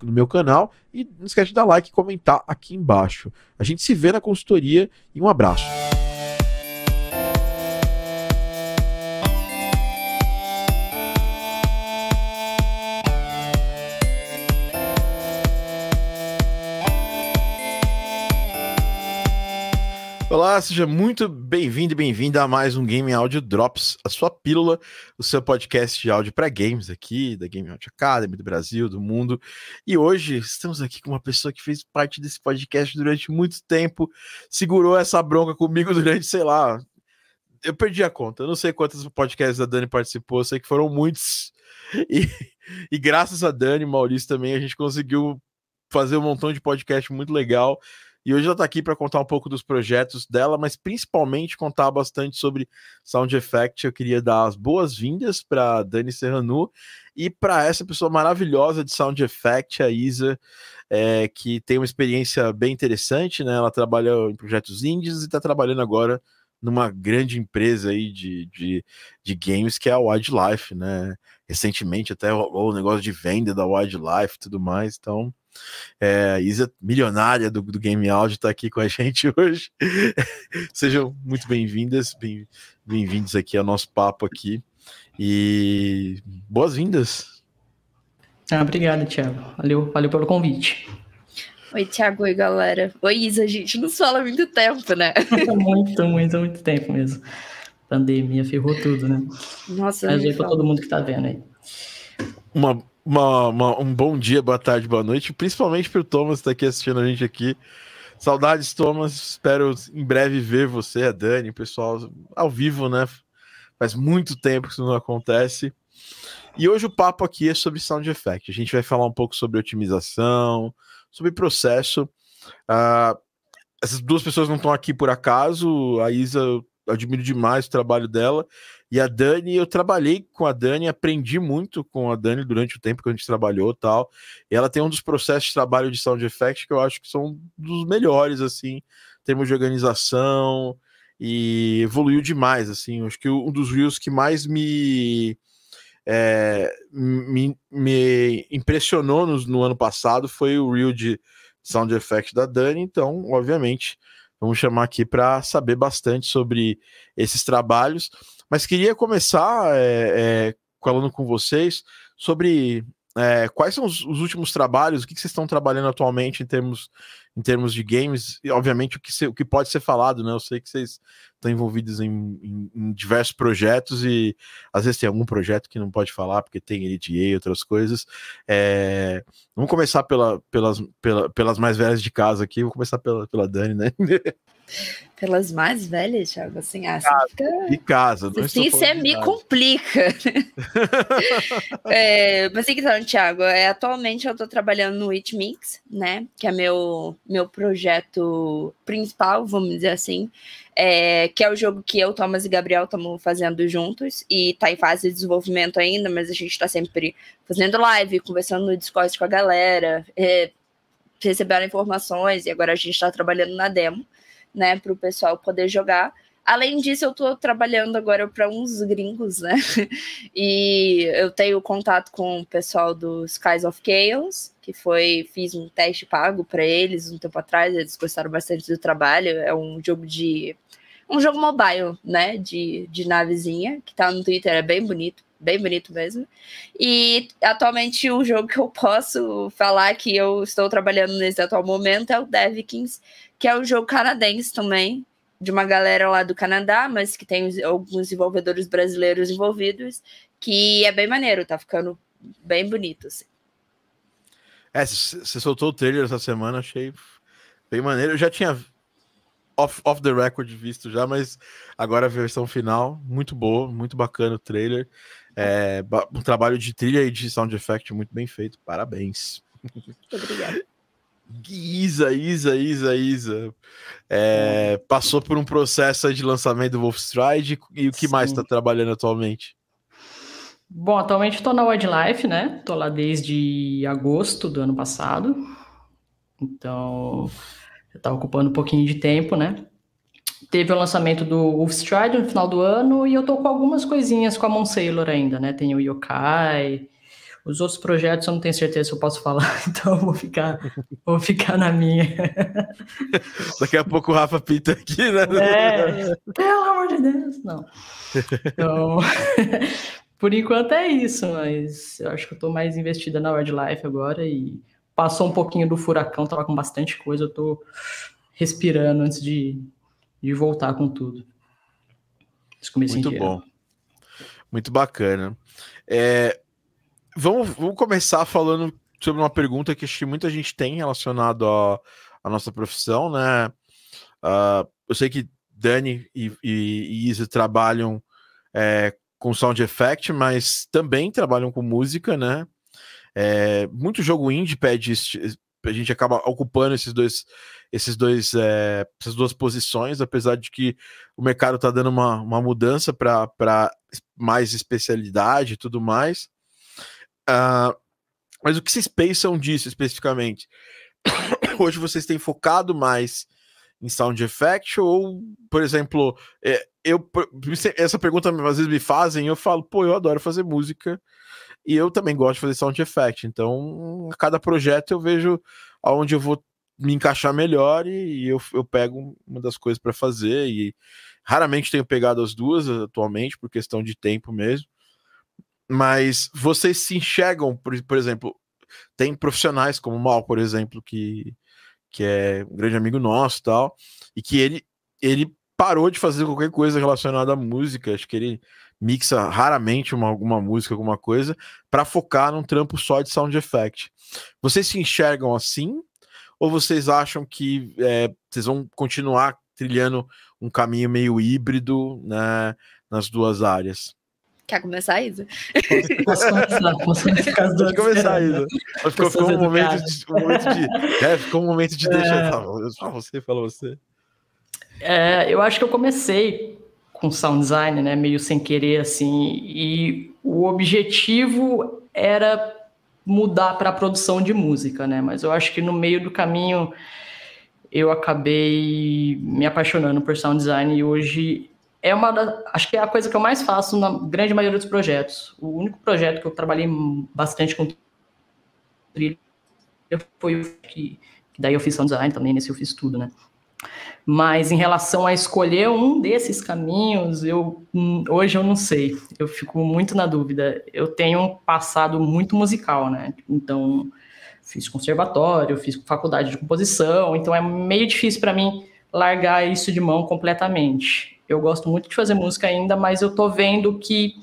no, no, meu canal. E não esquece de dar like e comentar aqui embaixo. A gente se vê na consultoria e um abraço. Olá, seja muito bem-vindo e bem-vinda a mais um Game Audio Drops, a sua pílula, o seu podcast de áudio para games aqui, da Game Audio Academy, do Brasil, do mundo. E hoje estamos aqui com uma pessoa que fez parte desse podcast durante muito tempo, segurou essa bronca comigo durante, sei lá, eu perdi a conta. Eu não sei quantos podcasts a Dani participou, sei que foram muitos. E, e graças a Dani Maurício também, a gente conseguiu fazer um montão de podcast muito legal. E hoje ela está aqui para contar um pouco dos projetos dela, mas principalmente contar bastante sobre Sound Effect. Eu queria dar as boas-vindas para Dani Serranu e para essa pessoa maravilhosa de Sound Effect, a Isa, é, que tem uma experiência bem interessante, né? Ela trabalha em projetos indies e está trabalhando agora numa grande empresa aí de, de, de games que é a Wildlife, né? Recentemente até o, o negócio de venda da Wildlife e tudo mais, então é, a Isa, milionária do, do Game Audio, está aqui com a gente hoje. Sejam muito bem-vindas, bem-vindos aqui ao nosso papo aqui. E boas-vindas. Ah, obrigado, Thiago. Valeu, valeu pelo convite. Oi, Thiago. Oi, galera. Oi, Isa. A gente não fala há muito tempo, né? muito, muito, muito tempo mesmo. pandemia ferrou tudo, né? Nossa, Mas aí para todo mundo que tá vendo aí. Uma uma, uma, um bom dia, boa tarde, boa noite, principalmente para o Thomas que está aqui assistindo a gente aqui. Saudades, Thomas. Espero em breve ver você, a Dani, pessoal, ao vivo, né? Faz muito tempo que isso não acontece. E hoje o papo aqui é sobre sound effect. A gente vai falar um pouco sobre otimização, sobre processo. Uh, essas duas pessoas não estão aqui por acaso. A Isa, eu admiro demais o trabalho dela. E a Dani, eu trabalhei com a Dani, aprendi muito com a Dani durante o tempo que a gente trabalhou tal. E ela tem um dos processos de trabalho de sound effect que eu acho que são dos melhores, assim, em termos de organização, e evoluiu demais, assim. Acho que um dos reels que mais me. É, me, me, impressionou no, no, ano passado foi o reel de sound effect da Dani, então, obviamente, vamos chamar aqui para saber bastante sobre esses trabalhos. Mas queria começar é, é, falando com vocês sobre é, quais são os, os, últimos trabalhos, o que, que, vocês estão trabalhando atualmente em termos, em termos de games, e obviamente o que, se, o que pode ser falado, né? Eu sei que vocês estão envolvidos em, em, em, diversos projetos e às vezes tem algum projeto que não pode falar porque tem EDA e outras coisas. É, vamos começar pela, pelas, pela, pelas mais velhas de casa aqui, vou começar pela, pela Dani, né? Pelas mais velhas, Thiago, assim, ah, casa, fica... De casa, não Sim, você me complica. é, mas então, Thiago, é, atualmente eu estou trabalhando no It Mix, né? Que é meu, meu projeto principal, vamos dizer assim. É, que é o jogo que eu, Thomas e Gabriel estamos fazendo juntos. E está em fase de desenvolvimento ainda, mas a gente está sempre fazendo live, conversando no Discord com a galera, é, recebendo informações, e agora a gente está trabalhando na demo né, para o pessoal poder jogar. Além disso, eu estou trabalhando agora para uns gringos, né? E eu tenho contato com o pessoal do Skies of Chaos, que foi fiz um teste pago para eles um tempo atrás, eles gostaram bastante do trabalho. É um jogo de um jogo mobile, né, de, de navezinha, que tá no Twitter, é bem bonito. Bem bonito mesmo. E atualmente o jogo que eu posso falar que eu estou trabalhando nesse atual momento é o Devikins, que é um jogo canadense também, de uma galera lá do Canadá, mas que tem alguns desenvolvedores brasileiros envolvidos, que é bem maneiro, tá ficando bem bonito. Assim. É, você soltou o trailer essa semana, achei bem maneiro. Eu já tinha off, off the record visto já, mas agora a versão final, muito boa, muito bacana o trailer. É, um trabalho de trilha e de sound effect muito bem feito. Parabéns. Muito obrigada. Isa, Isa, Isa, Isa. É, passou por um processo de lançamento do Wolfstride e o que Sim. mais está trabalhando atualmente? Bom, atualmente estou na Wildlife, né? Estou lá desde agosto do ano passado. Então, está ocupando um pouquinho de tempo, né? Teve o lançamento do Wolfstride no final do ano e eu tô com algumas coisinhas com a Mon Sailor ainda, né? Tem o Yokai, os outros projetos eu não tenho certeza se eu posso falar, então eu vou ficar, vou ficar na minha. Daqui a pouco o Rafa pinta aqui, né? É, pelo amor de Deus, não. Então, por enquanto é isso, mas eu acho que eu tô mais investida na Wildlife agora e passou um pouquinho do furacão, tava com bastante coisa, eu tô respirando antes de, de voltar com tudo. Muito inteiro. bom. Muito bacana. É, vamos, vamos começar falando sobre uma pergunta que acho que muita gente tem relacionado à, à nossa profissão, né? Uh, eu sei que Dani e, e, e Isa trabalham é, com sound effect, mas também trabalham com música, né? É, muito jogo indie pede a gente acaba ocupando esses dois esses dois é, essas duas posições apesar de que o mercado está dando uma, uma mudança para mais especialidade e tudo mais. Uh, mas o que vocês pensam disso especificamente? Hoje vocês têm focado mais em sound effect ou por exemplo é, eu essa pergunta às vezes me fazem eu falo pô eu adoro fazer música e eu também gosto de fazer sound effect. Então, a cada projeto eu vejo aonde eu vou me encaixar melhor e, eu, eu pego uma das coisas para fazer. E raramente tenho pegado as duas atualmente, por questão de tempo mesmo. Mas vocês se enxergam, por, por exemplo, tem profissionais como o Mal, por exemplo, que, que é um grande amigo nosso tal, e que ele, ele parou de fazer qualquer coisa relacionada à música. Acho que ele mixa raramente uma, alguma música, alguma coisa, para focar num trampo só de sound effect. Vocês se enxergam assim? Ou vocês acham que é, vocês vão continuar trilhando um caminho meio híbrido né, nas duas áreas? Quer começar, Isa? Posso começar, posso Pode começar, Isa. Ficou, ficou um, momento de, um momento de. É, ficou um momento de deixa. É... Tá, você, fala você. É, eu acho que eu comecei com sound design, né, meio sem querer assim, e o objetivo era mudar para a produção de música, né? Mas eu acho que no meio do caminho eu acabei me apaixonando por sound design e hoje é uma da, acho que é a coisa que eu mais faço na grande maioria dos projetos. O único projeto que eu trabalhei bastante com trilha foi o que, que daí eu fiz sound design também, nesse eu fiz tudo, né? Mas em relação a escolher um desses caminhos, eu hum, hoje eu não sei. Eu fico muito na dúvida. Eu tenho um passado muito musical, né? Então, fiz conservatório, fiz faculdade de composição, então é meio difícil para mim largar isso de mão completamente. Eu gosto muito de fazer música ainda, mas eu tô vendo que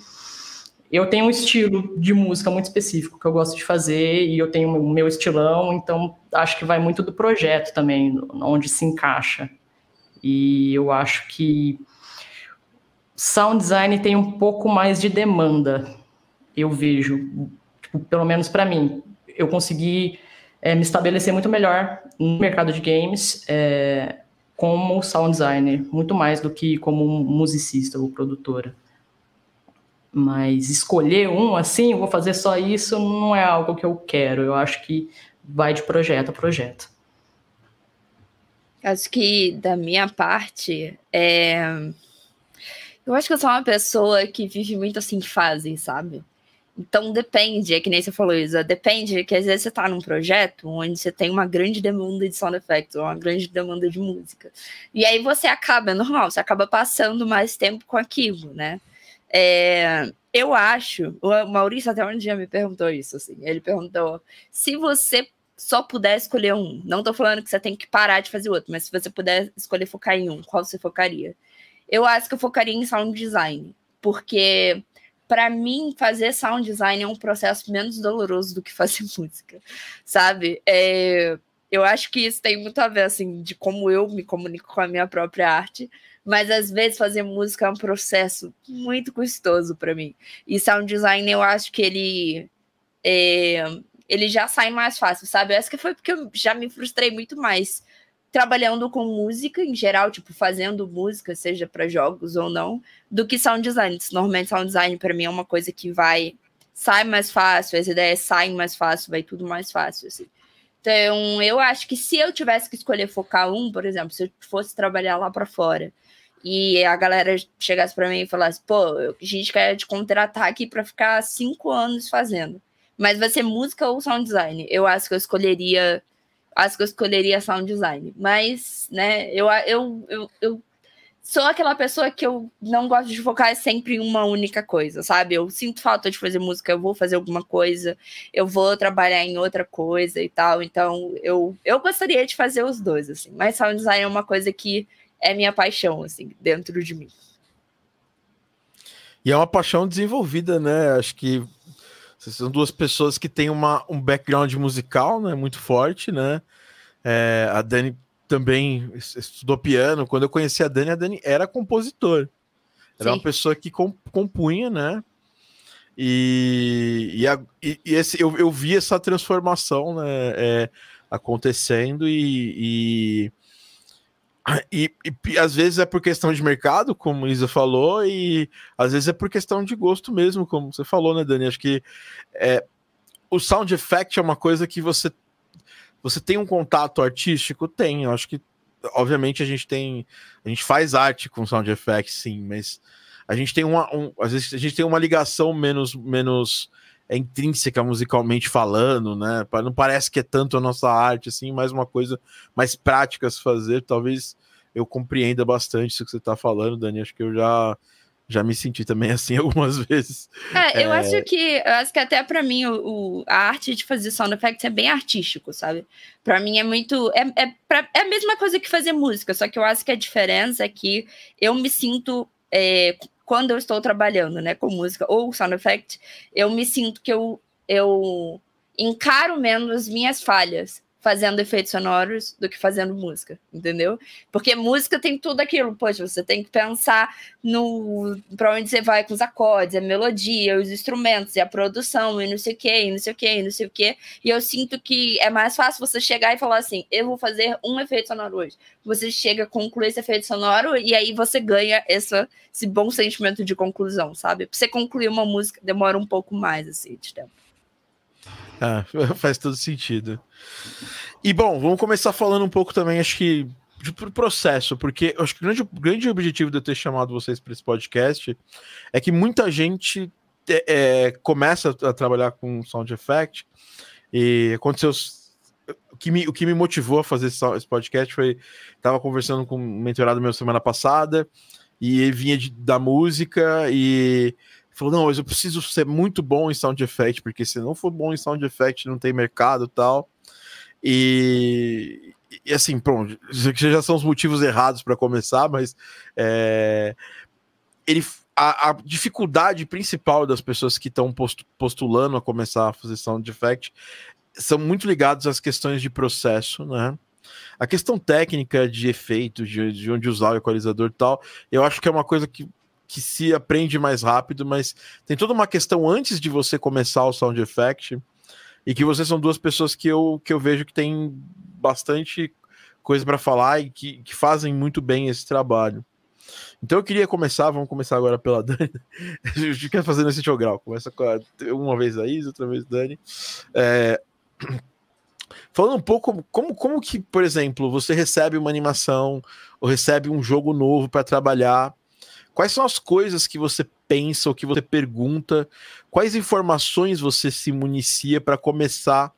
eu tenho um estilo de música muito específico que eu gosto de fazer e eu tenho o meu estilão, então acho que vai muito do projeto também, onde se encaixa. E eu acho que sound design tem um pouco mais de demanda, eu vejo, tipo, pelo menos para mim. Eu consegui é, me estabelecer muito melhor no mercado de games é, como sound designer, muito mais do que como musicista ou produtora. Mas escolher um assim, vou fazer só isso, não é algo que eu quero. Eu acho que vai de projeto a projeto. Acho que da minha parte, é... eu acho que eu sou uma pessoa que vive muito assim de fase, sabe? Então depende, é que nem você falou, Isa, depende que às vezes você tá num projeto onde você tem uma grande demanda de sound effects, uma grande demanda de música. E aí você acaba, é normal, você acaba passando mais tempo com aquilo, né? É, eu acho, o Maurício até um dia me perguntou isso, assim. Ele perguntou se você só puder escolher um. Não tô falando que você tem que parar de fazer outro, mas se você puder escolher focar em um, qual você focaria? Eu acho que eu focaria em sound design, porque para mim fazer sound design é um processo menos doloroso do que fazer música, sabe? É, eu acho que isso tem muito a ver assim de como eu me comunico com a minha própria arte, mas às vezes fazer música é um processo muito custoso para mim. E sound design eu acho que ele é, ele já sai mais fácil, sabe? Acho que foi porque eu já me frustrei muito mais trabalhando com música em geral, tipo fazendo música, seja para jogos ou não, do que sound design. Normalmente sound design para mim é uma coisa que vai sai mais fácil, as ideias saem mais fácil, vai tudo mais fácil assim. Então, eu acho que se eu tivesse que escolher focar um, por exemplo, se eu fosse trabalhar lá para fora, e a galera chegasse para mim e falasse: pô, a gente quer te contratar aqui para ficar cinco anos fazendo, mas vai ser música ou sound design? Eu acho que eu escolheria. Acho que eu escolheria sound design. Mas, né, eu, eu, eu, eu sou aquela pessoa que eu não gosto de focar sempre em uma única coisa, sabe? Eu sinto falta de fazer música, eu vou fazer alguma coisa, eu vou trabalhar em outra coisa e tal. Então, eu, eu gostaria de fazer os dois, assim. Mas sound design é uma coisa que é minha paixão, assim, dentro de mim. E é uma paixão desenvolvida, né? Acho que são duas pessoas que têm uma, um background musical, né? Muito forte, né? É, a Dani também estudou piano. Quando eu conheci a Dani, a Dani era compositor. Era Sim. uma pessoa que compunha, né? E, e, a, e, e esse, eu, eu vi essa transformação né, é, acontecendo e, e e, e, e, às vezes é por questão de mercado, como a Isa falou, e às vezes é por questão de gosto mesmo, como você falou, né, Dani? Acho que é, o sound effect é uma coisa que você você tem um contato artístico? Tem, eu acho que obviamente a gente tem a gente faz arte com sound effect, sim, mas a gente tem uma um, às vezes a gente tem uma ligação menos menos é intrínseca musicalmente falando, né? Não parece que é tanto a nossa arte, assim, mais uma coisa mais prática se fazer. Talvez eu compreenda bastante isso que você está falando, Dani. Acho que eu já já me senti também assim algumas vezes. É, eu é... acho que eu acho que até para mim o, o, a arte de fazer sound effects é bem artístico, sabe? Para mim é muito é, é, pra, é a mesma coisa que fazer música, só que eu acho que a diferença é que eu me sinto é, quando eu estou trabalhando, né, com música ou sound effect, eu me sinto que eu, eu encaro menos minhas falhas fazendo efeitos sonoros do que fazendo música, entendeu? Porque música tem tudo aquilo, poxa, você tem que pensar no para onde você vai com os acordes, a melodia, os instrumentos, e a produção, e não sei o que, e não sei o que, e não sei o que. E eu sinto que é mais fácil você chegar e falar assim: eu vou fazer um efeito sonoro hoje. Você chega, conclui esse efeito sonoro, e aí você ganha essa, esse bom sentimento de conclusão, sabe? Pra você concluir uma música demora um pouco mais assim de tempo. Ah, faz todo sentido. E bom, vamos começar falando um pouco também, acho que de processo, porque acho que o grande, grande objetivo de eu ter chamado vocês para esse podcast é que muita gente é, é, começa a trabalhar com sound effect e aconteceu o que me, o que me motivou a fazer esse podcast foi estava conversando com um mentorado meu semana passada e vinha de, da música e falou: não, mas eu preciso ser muito bom em sound effect, porque se não for bom em sound effect, não tem mercado tal. E, e assim, pronto, já são os motivos errados para começar, mas é, ele, a, a, dificuldade principal das pessoas que estão postulando a começar a fazer sound effect são muito ligados às questões de processo, né? A questão técnica de efeitos, de, de onde usar o equalizador e tal, eu acho que é uma coisa que que se aprende mais rápido, mas tem toda uma questão antes de você começar o sound effect e que vocês são duas pessoas que eu, que eu vejo que tem bastante coisa para falar e que, que fazem muito bem esse trabalho. Então eu queria começar, vamos começar agora pela Dani. a gente quer fazer nesse jogral. Começa com a, uma vez a Isa, outra vez a Dani. É, falando um pouco como, como que, por exemplo, você recebe uma animação ou recebe um jogo novo para trabalhar Quais são as coisas que você pensa ou que você pergunta? Quais informações você se municia para começar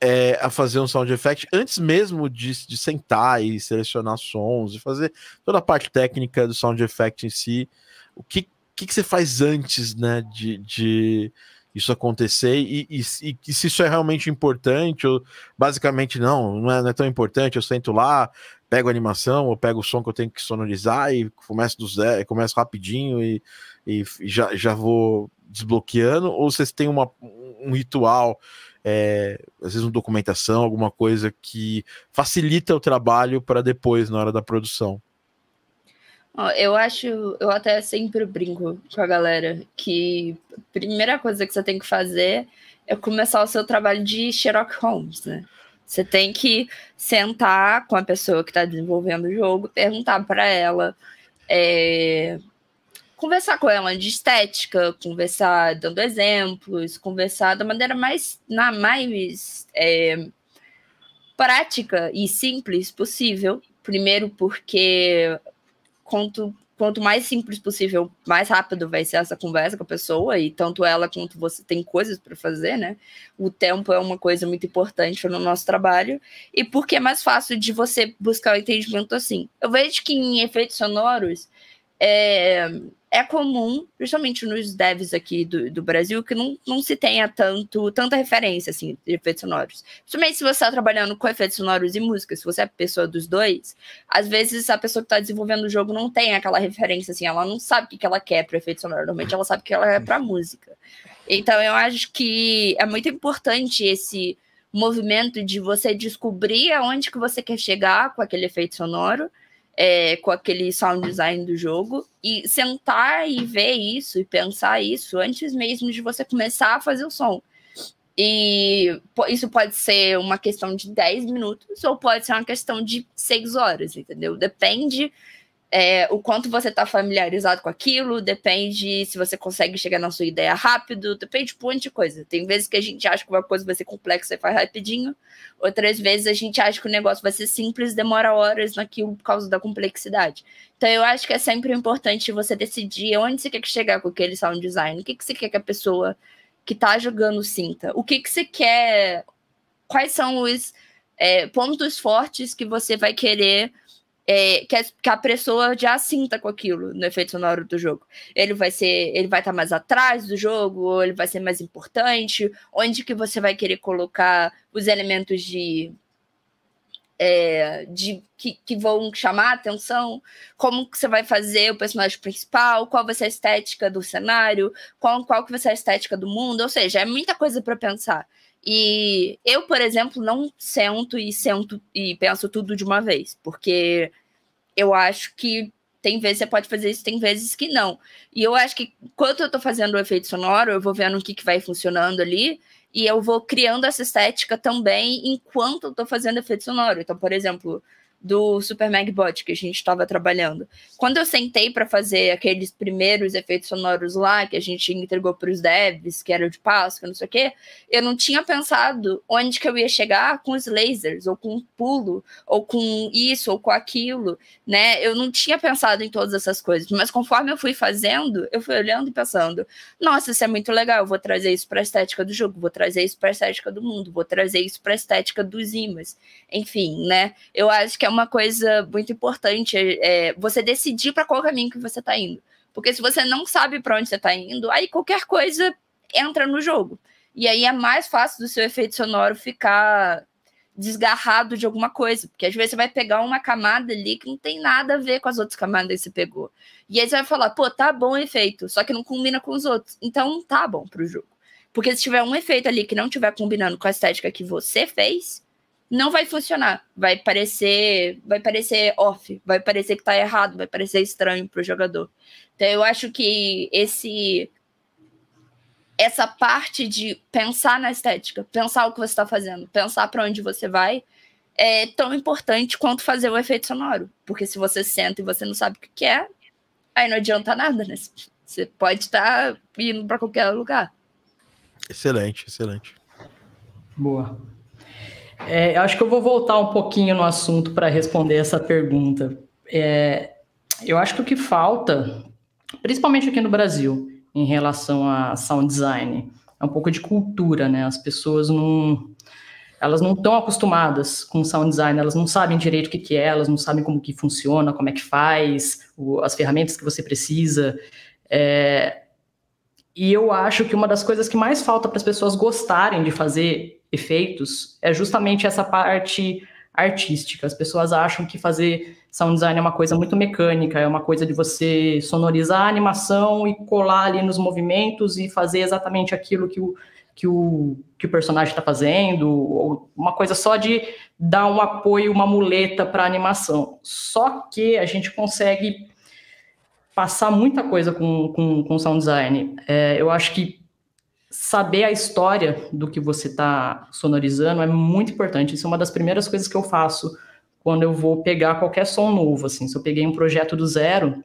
é, a fazer um sound effect antes mesmo de, de sentar e selecionar sons e fazer toda a parte técnica do sound effect em si? O que que, que você faz antes, né, de, de isso acontecer e, e, e, se isso é realmente importante ou basicamente não, não é, não é, tão importante, eu sento lá, pego a animação ou pego o som que eu tenho que sonorizar e começo do zero, começo rapidinho e, e já, já vou desbloqueando ou vocês têm uma, um ritual é, às vezes uma documentação, alguma coisa que facilita o trabalho para depois, na hora da produção. Eu acho, eu até sempre brinco com a galera que a primeira coisa que você tem que fazer é começar o seu trabalho de Sherlock Holmes, né? Você tem que sentar com a pessoa que está desenvolvendo o jogo, perguntar para ela, é, conversar com ela de estética, conversar dando exemplos, conversar da maneira mais, na mais é, prática e simples possível. Primeiro, porque quanto, quanto mais simples possível, mais rápido vai ser essa conversa com a pessoa, e tanto ela quanto você tem coisas para fazer, né? O tempo é uma coisa muito importante no nosso trabalho, e porque é mais fácil de você buscar o entendimento assim. Eu vejo que em efeitos sonoros, é, é comum, principalmente nos devs aqui do, do Brasil, que não, não se tenha tanto, tanta referência assim, de efeitos sonoros. Principalmente se você está trabalhando com efeitos sonoros e música, se você é pessoa dos dois, às vezes a pessoa que está desenvolvendo o jogo não tem aquela referência, assim, ela não sabe o que ela quer para efeito sonoro, normalmente ela sabe o que ela quer para música. Então eu acho que é muito importante esse movimento de você descobrir aonde que você quer chegar com aquele efeito sonoro é, com aquele sound design do jogo e sentar e ver isso e pensar isso antes mesmo de você começar a fazer o som. E isso pode ser uma questão de 10 minutos ou pode ser uma questão de 6 horas, entendeu? Depende é, o quanto você está familiarizado com aquilo, depende se você consegue chegar na sua ideia rápido, depende de um monte de coisa. Tem vezes que a gente acha que uma coisa vai ser complexa e faz rapidinho, outras vezes a gente acha que o negócio vai ser simples demora horas naquilo por causa da complexidade. Então eu acho que é sempre importante você decidir onde você quer chegar com aquele sound design, o que, que você quer que a pessoa que está jogando sinta, o que, que você quer, quais são os é, pontos fortes que você vai querer é, que, a, que, a, pessoa já sinta com aquilo no efeito sonoro do jogo. Ele vai ser, ele vai estar tá mais atrás do jogo, ou ele vai ser mais importante, onde que você vai querer colocar os elementos de, é, de que, que, vão chamar a atenção, como que você vai fazer o personagem principal, qual vai ser a estética do cenário, qual, qual que vai ser a estética do mundo, ou seja, é muita coisa para pensar. E eu, por exemplo, não sento e sento e penso tudo de uma vez, porque eu acho que tem vezes você pode fazer isso, tem vezes que não. E eu acho que quando eu tô fazendo o efeito sonoro, eu vou vendo o que, que vai funcionando ali, e eu vou criando essa estética também enquanto eu tô fazendo efeito sonoro. Então, por exemplo, do Super Magbot que a gente estava trabalhando. Quando eu sentei para fazer aqueles primeiros efeitos sonoros lá, que a gente entregou para os devs, que era de Páscoa, não sei o quê, eu não tinha pensado onde que eu ia chegar com os lasers, ou com o pulo, ou com isso, ou com aquilo, né? Eu não tinha pensado em todas essas coisas, mas conforme eu fui fazendo, eu fui olhando e pensando, nossa, isso é muito legal, eu vou trazer isso para a estética do jogo, vou trazer isso para a estética do mundo, vou trazer isso para a estética dos imãs. Enfim, né? Eu acho que é uma coisa muito importante é, você decidir para qual caminho que você está indo. Porque se você não sabe para onde você está indo, aí qualquer coisa entra no jogo. E aí é mais fácil do seu efeito sonoro ficar desgarrado de alguma coisa, porque às vezes você vai pegar uma camada ali que não tem nada a ver com as outras camadas que você pegou. E aí você vai falar, pô, tá bom o efeito, só que não combina com os outros. Então tá bom pro jogo. Porque se tiver um efeito ali que não tiver combinando com a estética que você fez, não vai funcionar. Vai parecer, vai parecer off, vai parecer que tá errado, vai parecer estranho pro jogador. Então eu acho que esse essa parte de pensar na estética, pensar o que você está fazendo, pensar para onde você vai, é tão importante quanto fazer o efeito sonoro. Porque se você senta e você não sabe o que é, aí não adianta nada, né? Você pode estar tá indo para qualquer lugar. Excelente, excelente. Boa. É, acho que eu vou voltar um pouquinho no assunto para responder essa pergunta. É, eu acho que o que falta, principalmente aqui no Brasil, em relação a sound design, é um pouco de cultura, né? As pessoas não, elas não estão acostumadas com sound design, elas não sabem direito o que, que é, elas não sabem como que funciona, como é que faz, o, as ferramentas que você precisa. É, e eu acho que uma das coisas que mais falta para as pessoas gostarem de fazer efeitos é justamente essa parte artística. As pessoas acham que fazer sound design é uma coisa muito mecânica, é uma coisa de você sonorizar a animação e colar ali nos movimentos e fazer exatamente aquilo que o, que o, que o personagem está fazendo, ou uma coisa só de dar um apoio, uma muleta para a animação. Só que a gente consegue passar muita coisa com, com, com sound design. É, eu acho que saber a história do que você está sonorizando é muito importante. Isso é uma das primeiras coisas que eu faço quando eu vou pegar qualquer som novo. Assim, se eu peguei um projeto do zero,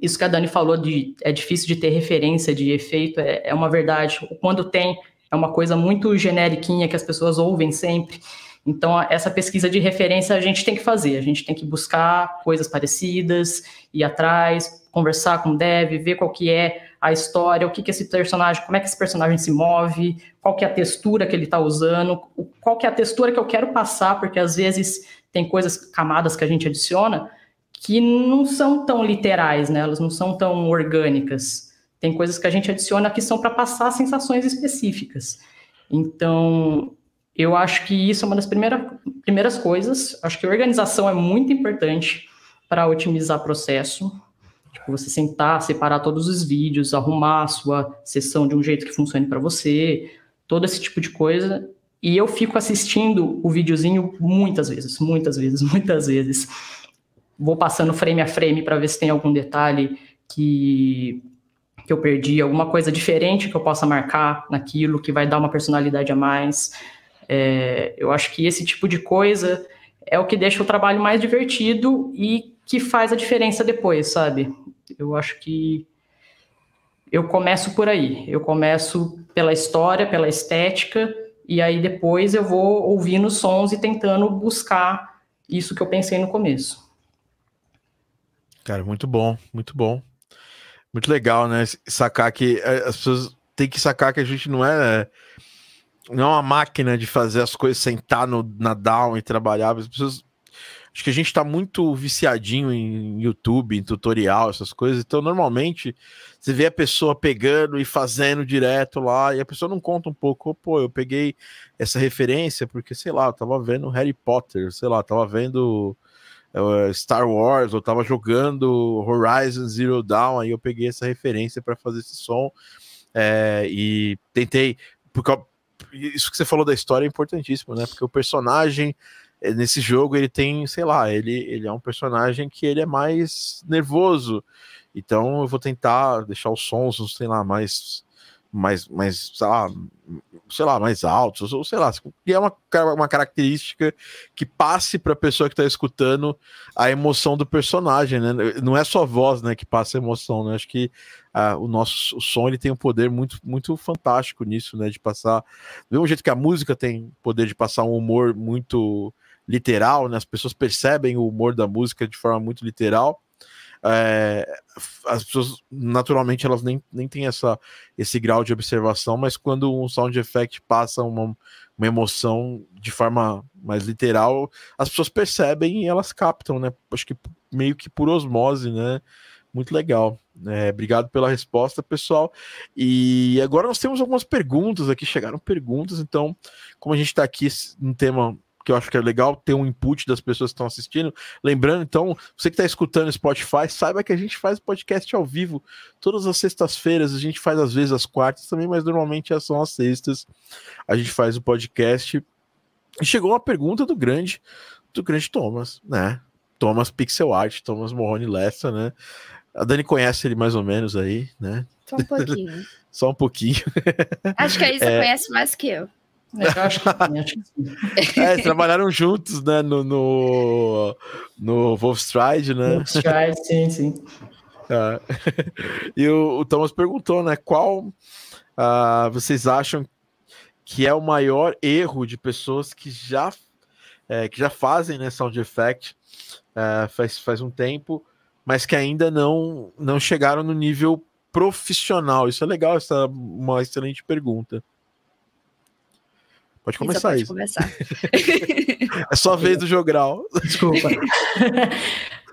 isso que a Dani falou de é difícil de ter referência de efeito, é, é uma verdade. Quando tem, é uma coisa muito generiquinha que as pessoas ouvem sempre. Então, essa pesquisa de referência a gente tem que fazer, a gente tem que buscar coisas parecidas, ir atrás, conversar com o dev, ver qual que é a história, o que que esse personagem, como é que esse personagem se move, qual que é a textura que ele está usando, qual que é a textura que eu quero passar, porque às vezes tem coisas, camadas que a gente adiciona, que não são tão literais, né? Elas não são tão orgânicas. Tem coisas que a gente adiciona que são para passar sensações específicas. Então, eu acho que isso é uma das primeiras, primeiras coisas. Acho que organização é muito importante para otimizar processo. Tipo, você sentar, separar todos os vídeos, arrumar a sua sessão de um jeito que funcione para você, todo esse tipo de coisa. E eu fico assistindo o videozinho muitas vezes, muitas vezes, muitas vezes. Vou passando frame a frame para ver se tem algum detalhe que, que eu perdi, alguma coisa diferente que eu possa marcar naquilo, que vai dar uma personalidade a mais. É, eu acho que esse tipo de coisa é o que deixa o trabalho mais divertido e que faz a diferença depois, sabe? Eu acho que eu começo por aí. Eu começo pela história, pela estética, e aí depois eu vou ouvindo sons e tentando buscar isso que eu pensei no começo. Cara, muito bom, muito bom. Muito legal, né? Sacar que é, as pessoas têm que sacar que a gente não é não é uma máquina de fazer as coisas, sentar no, na down e trabalhar. As pessoas, acho que a gente está muito viciadinho em YouTube, em tutorial, essas coisas. Então, normalmente, você vê a pessoa pegando e fazendo direto lá, e a pessoa não conta um pouco, pô, eu peguei essa referência porque, sei lá, eu tava vendo Harry Potter, sei lá, tava vendo uh, Star Wars, eu tava jogando Horizon Zero Dawn, aí eu peguei essa referência para fazer esse som. É, e tentei, porque isso que você falou da história é importantíssimo, né? Porque o personagem eh, nesse jogo ele tem, sei lá, ele, ele é um personagem que ele é mais nervoso. Então eu vou tentar deixar os sons, sei lá, mais mais, mais sei lá, sei lá, mais altos, ou sei lá, que é uma, uma característica que passe para a pessoa que está escutando a emoção do personagem, né? Não é só a voz, né, que passa a emoção, né? Acho que uh, o nosso o som ele tem um poder muito, muito fantástico nisso, né? De passar, do mesmo jeito que a música tem poder de passar um humor muito literal, né? As pessoas percebem o humor da música de forma muito literal é, as pessoas naturalmente elas nem, nem têm essa, esse grau de observação, mas quando um sound effect passa uma, uma emoção de forma mais literal, as pessoas percebem e elas captam, né? Acho que meio que por osmose, né? Muito legal. É, obrigado pela resposta, pessoal. E agora nós temos algumas perguntas aqui. Chegaram perguntas, então, como a gente está aqui no tema que eu acho que é legal ter um input das pessoas que estão assistindo. Lembrando, então, você que está escutando Spotify, saiba que a gente faz podcast ao vivo todas as sextas-feiras. A gente faz às vezes as quartas também, mas normalmente são as sextas. A gente faz o podcast. E chegou uma pergunta do grande, do grande Thomas, né? Thomas Pixel Art, Thomas Morrone Lessa, né? A Dani conhece ele mais ou menos aí, né? Só um pouquinho. Só um pouquinho. Acho que a Isa é... conhece mais que eu. É, acho que sim, acho que sim. É, trabalharam juntos, né, no, no, no Wolfstride, né? Wolfstride, sim, sim. É. E o, o, Thomas perguntou, né, qual uh, vocês acham que é o maior erro de pessoas que já, é, que já fazem né, sound effect é, faz, faz um tempo, mas que ainda não, não chegaram no nível profissional? Isso é legal, essa é uma excelente pergunta. Pode começar pode começar. é só a vez do jogral. Desculpa.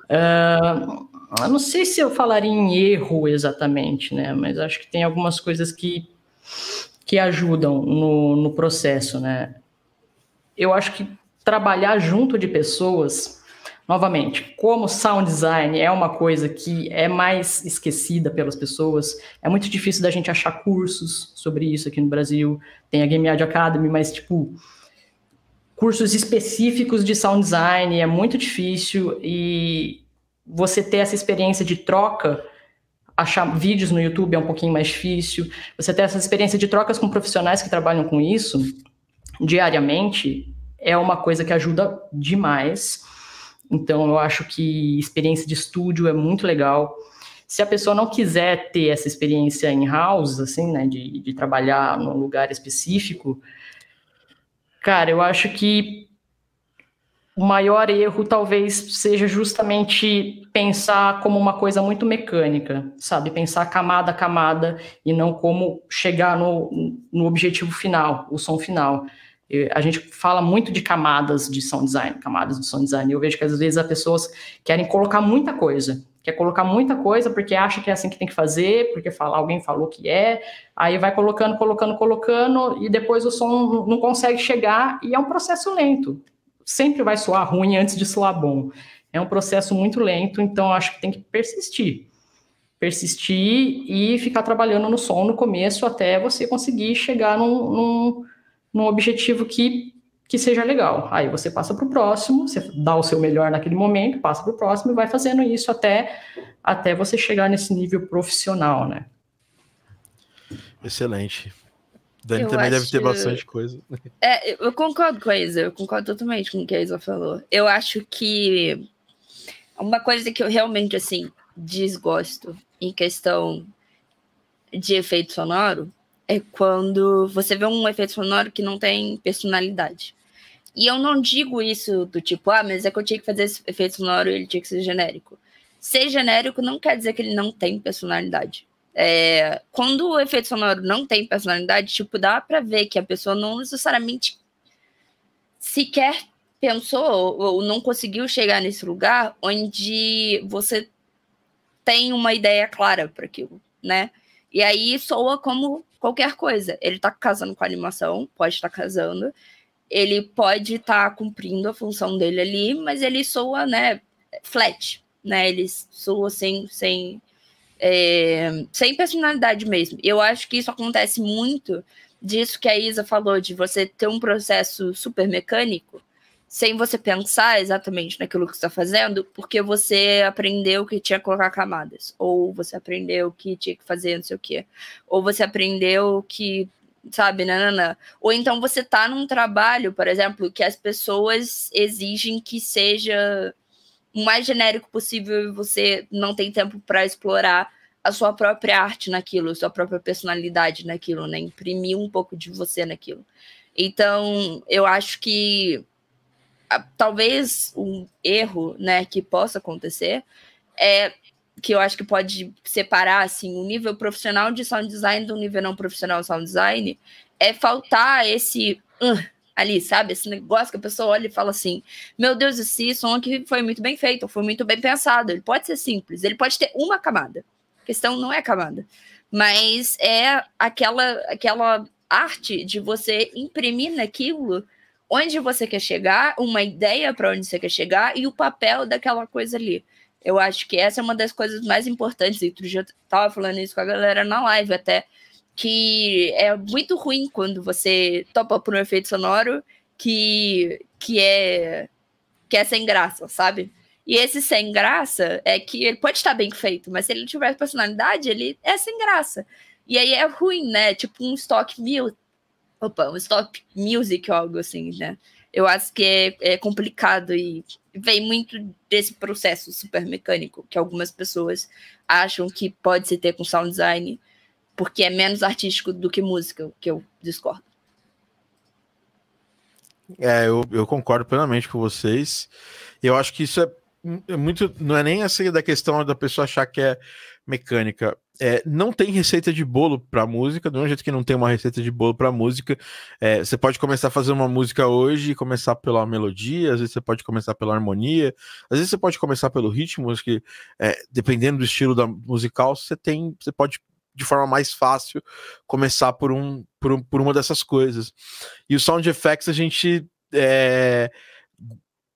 uh, eu não sei se eu falaria em erro exatamente, né? Mas acho que tem algumas coisas que, que ajudam no, no processo, né? Eu acho que trabalhar junto de pessoas, novamente, como sound design é uma coisa que é mais esquecida pelas pessoas, é muito difícil da gente achar cursos sobre isso aqui no Brasil. Tem a Game Academy, mas tipo cursos específicos de sound design é muito difícil e você ter essa experiência de troca, achar vídeos no YouTube é um pouquinho mais difícil. Você ter essa experiência de trocas com profissionais que trabalham com isso diariamente é uma coisa que ajuda demais. Então, eu acho que experiência de estúdio é muito legal. Se a pessoa não quiser ter essa experiência em house, assim, né, de, de trabalhar num lugar específico, cara, eu acho que o maior erro talvez seja justamente pensar como uma coisa muito mecânica, sabe? Pensar camada a camada e não como chegar no, no objetivo final, o som final. A gente fala muito de camadas de sound design, camadas de sound design. Eu vejo que às vezes as pessoas querem colocar muita coisa, quer colocar muita coisa porque acha que é assim que tem que fazer, porque fala, alguém falou que é, aí vai colocando, colocando, colocando e depois o som não consegue chegar e é um processo lento sempre vai soar ruim antes de soar bom. É um processo muito lento, então acho que tem que persistir. Persistir e ficar trabalhando no som no começo até você conseguir chegar num, num, num objetivo que, que seja legal. Aí você passa para o próximo, você dá o seu melhor naquele momento, passa para o próximo e vai fazendo isso até, até você chegar nesse nível profissional, né? Excelente. Dani eu também acho... deve ter bastante coisa. É, eu concordo com a Isa, eu concordo totalmente com o que a Isa falou. Eu acho que uma coisa que eu realmente, assim, desgosto em questão de efeito sonoro é quando você vê um efeito sonoro que não tem personalidade. E eu não digo isso do tipo, ah, mas é que eu tinha que fazer esse efeito sonoro e ele tinha que ser genérico. Ser genérico não quer dizer que ele não tem personalidade. É, quando o efeito sonoro não tem personalidade, tipo, dá para ver que a pessoa não necessariamente sequer pensou ou não conseguiu chegar nesse lugar onde você tem uma ideia clara para aquilo, né? E aí soa como qualquer coisa. Ele tá casando com a animação, pode estar tá casando, ele pode estar tá cumprindo a função dele ali, mas ele soa, né, flat, né? Ele soa sem, sem é, sem personalidade mesmo. Eu acho que isso acontece muito disso que a Isa falou, de você ter um processo super mecânico, sem você pensar exatamente naquilo que está fazendo, porque você aprendeu que tinha que colocar camadas, ou você aprendeu que tinha que fazer não sei o quê, ou você aprendeu que, sabe, nanana. Ou então você está num trabalho, por exemplo, que as pessoas exigem que seja o mais genérico possível e você não tem tempo para explorar a sua própria arte naquilo, a sua própria personalidade naquilo, né? Imprimir um pouco de você naquilo. Então, eu acho que talvez um erro, né, que possa acontecer é que eu acho que pode separar assim o nível profissional de sound design do nível não profissional de sound design é faltar esse uh, ali, sabe? Esse negócio que a pessoa olha e fala assim: Meu Deus, esse som aqui foi muito bem feito, foi muito bem pensado. Ele pode ser simples, ele pode ter uma camada. A questão não é camada, mas é aquela, aquela arte de você imprimir naquilo onde você quer chegar, uma ideia para onde você quer chegar e o papel daquela coisa ali. Eu acho que essa é uma das coisas mais importantes. E dia eu tava falando isso com a galera na live até que é muito ruim quando você topa por um efeito sonoro que, que é que é sem graça, sabe? E esse sem graça é que ele pode estar bem feito, mas se ele tiver personalidade, ele é sem graça. E aí é ruim, né? Tipo um stock mil. Opa, um stock music ou algo assim, né? Eu acho que é, é complicado e vem muito desse processo super mecânico que algumas pessoas acham que pode se ter com sound design porque é menos artístico do que música, que eu discordo. É, eu, eu concordo plenamente com vocês. Eu acho que isso é, é muito. Não é nem assim da questão da pessoa achar que é mecânica. É, não tem receita de bolo para música, do mesmo jeito que não tem uma receita de bolo para música. É, você pode começar a fazer uma música hoje e começar pela melodia, às vezes você pode começar pela harmonia, às vezes você pode começar pelo ritmo, que é, dependendo do estilo da musical, você tem, você pode de forma mais fácil começar por, um, por, um, por uma dessas coisas. E o sound effects a gente é,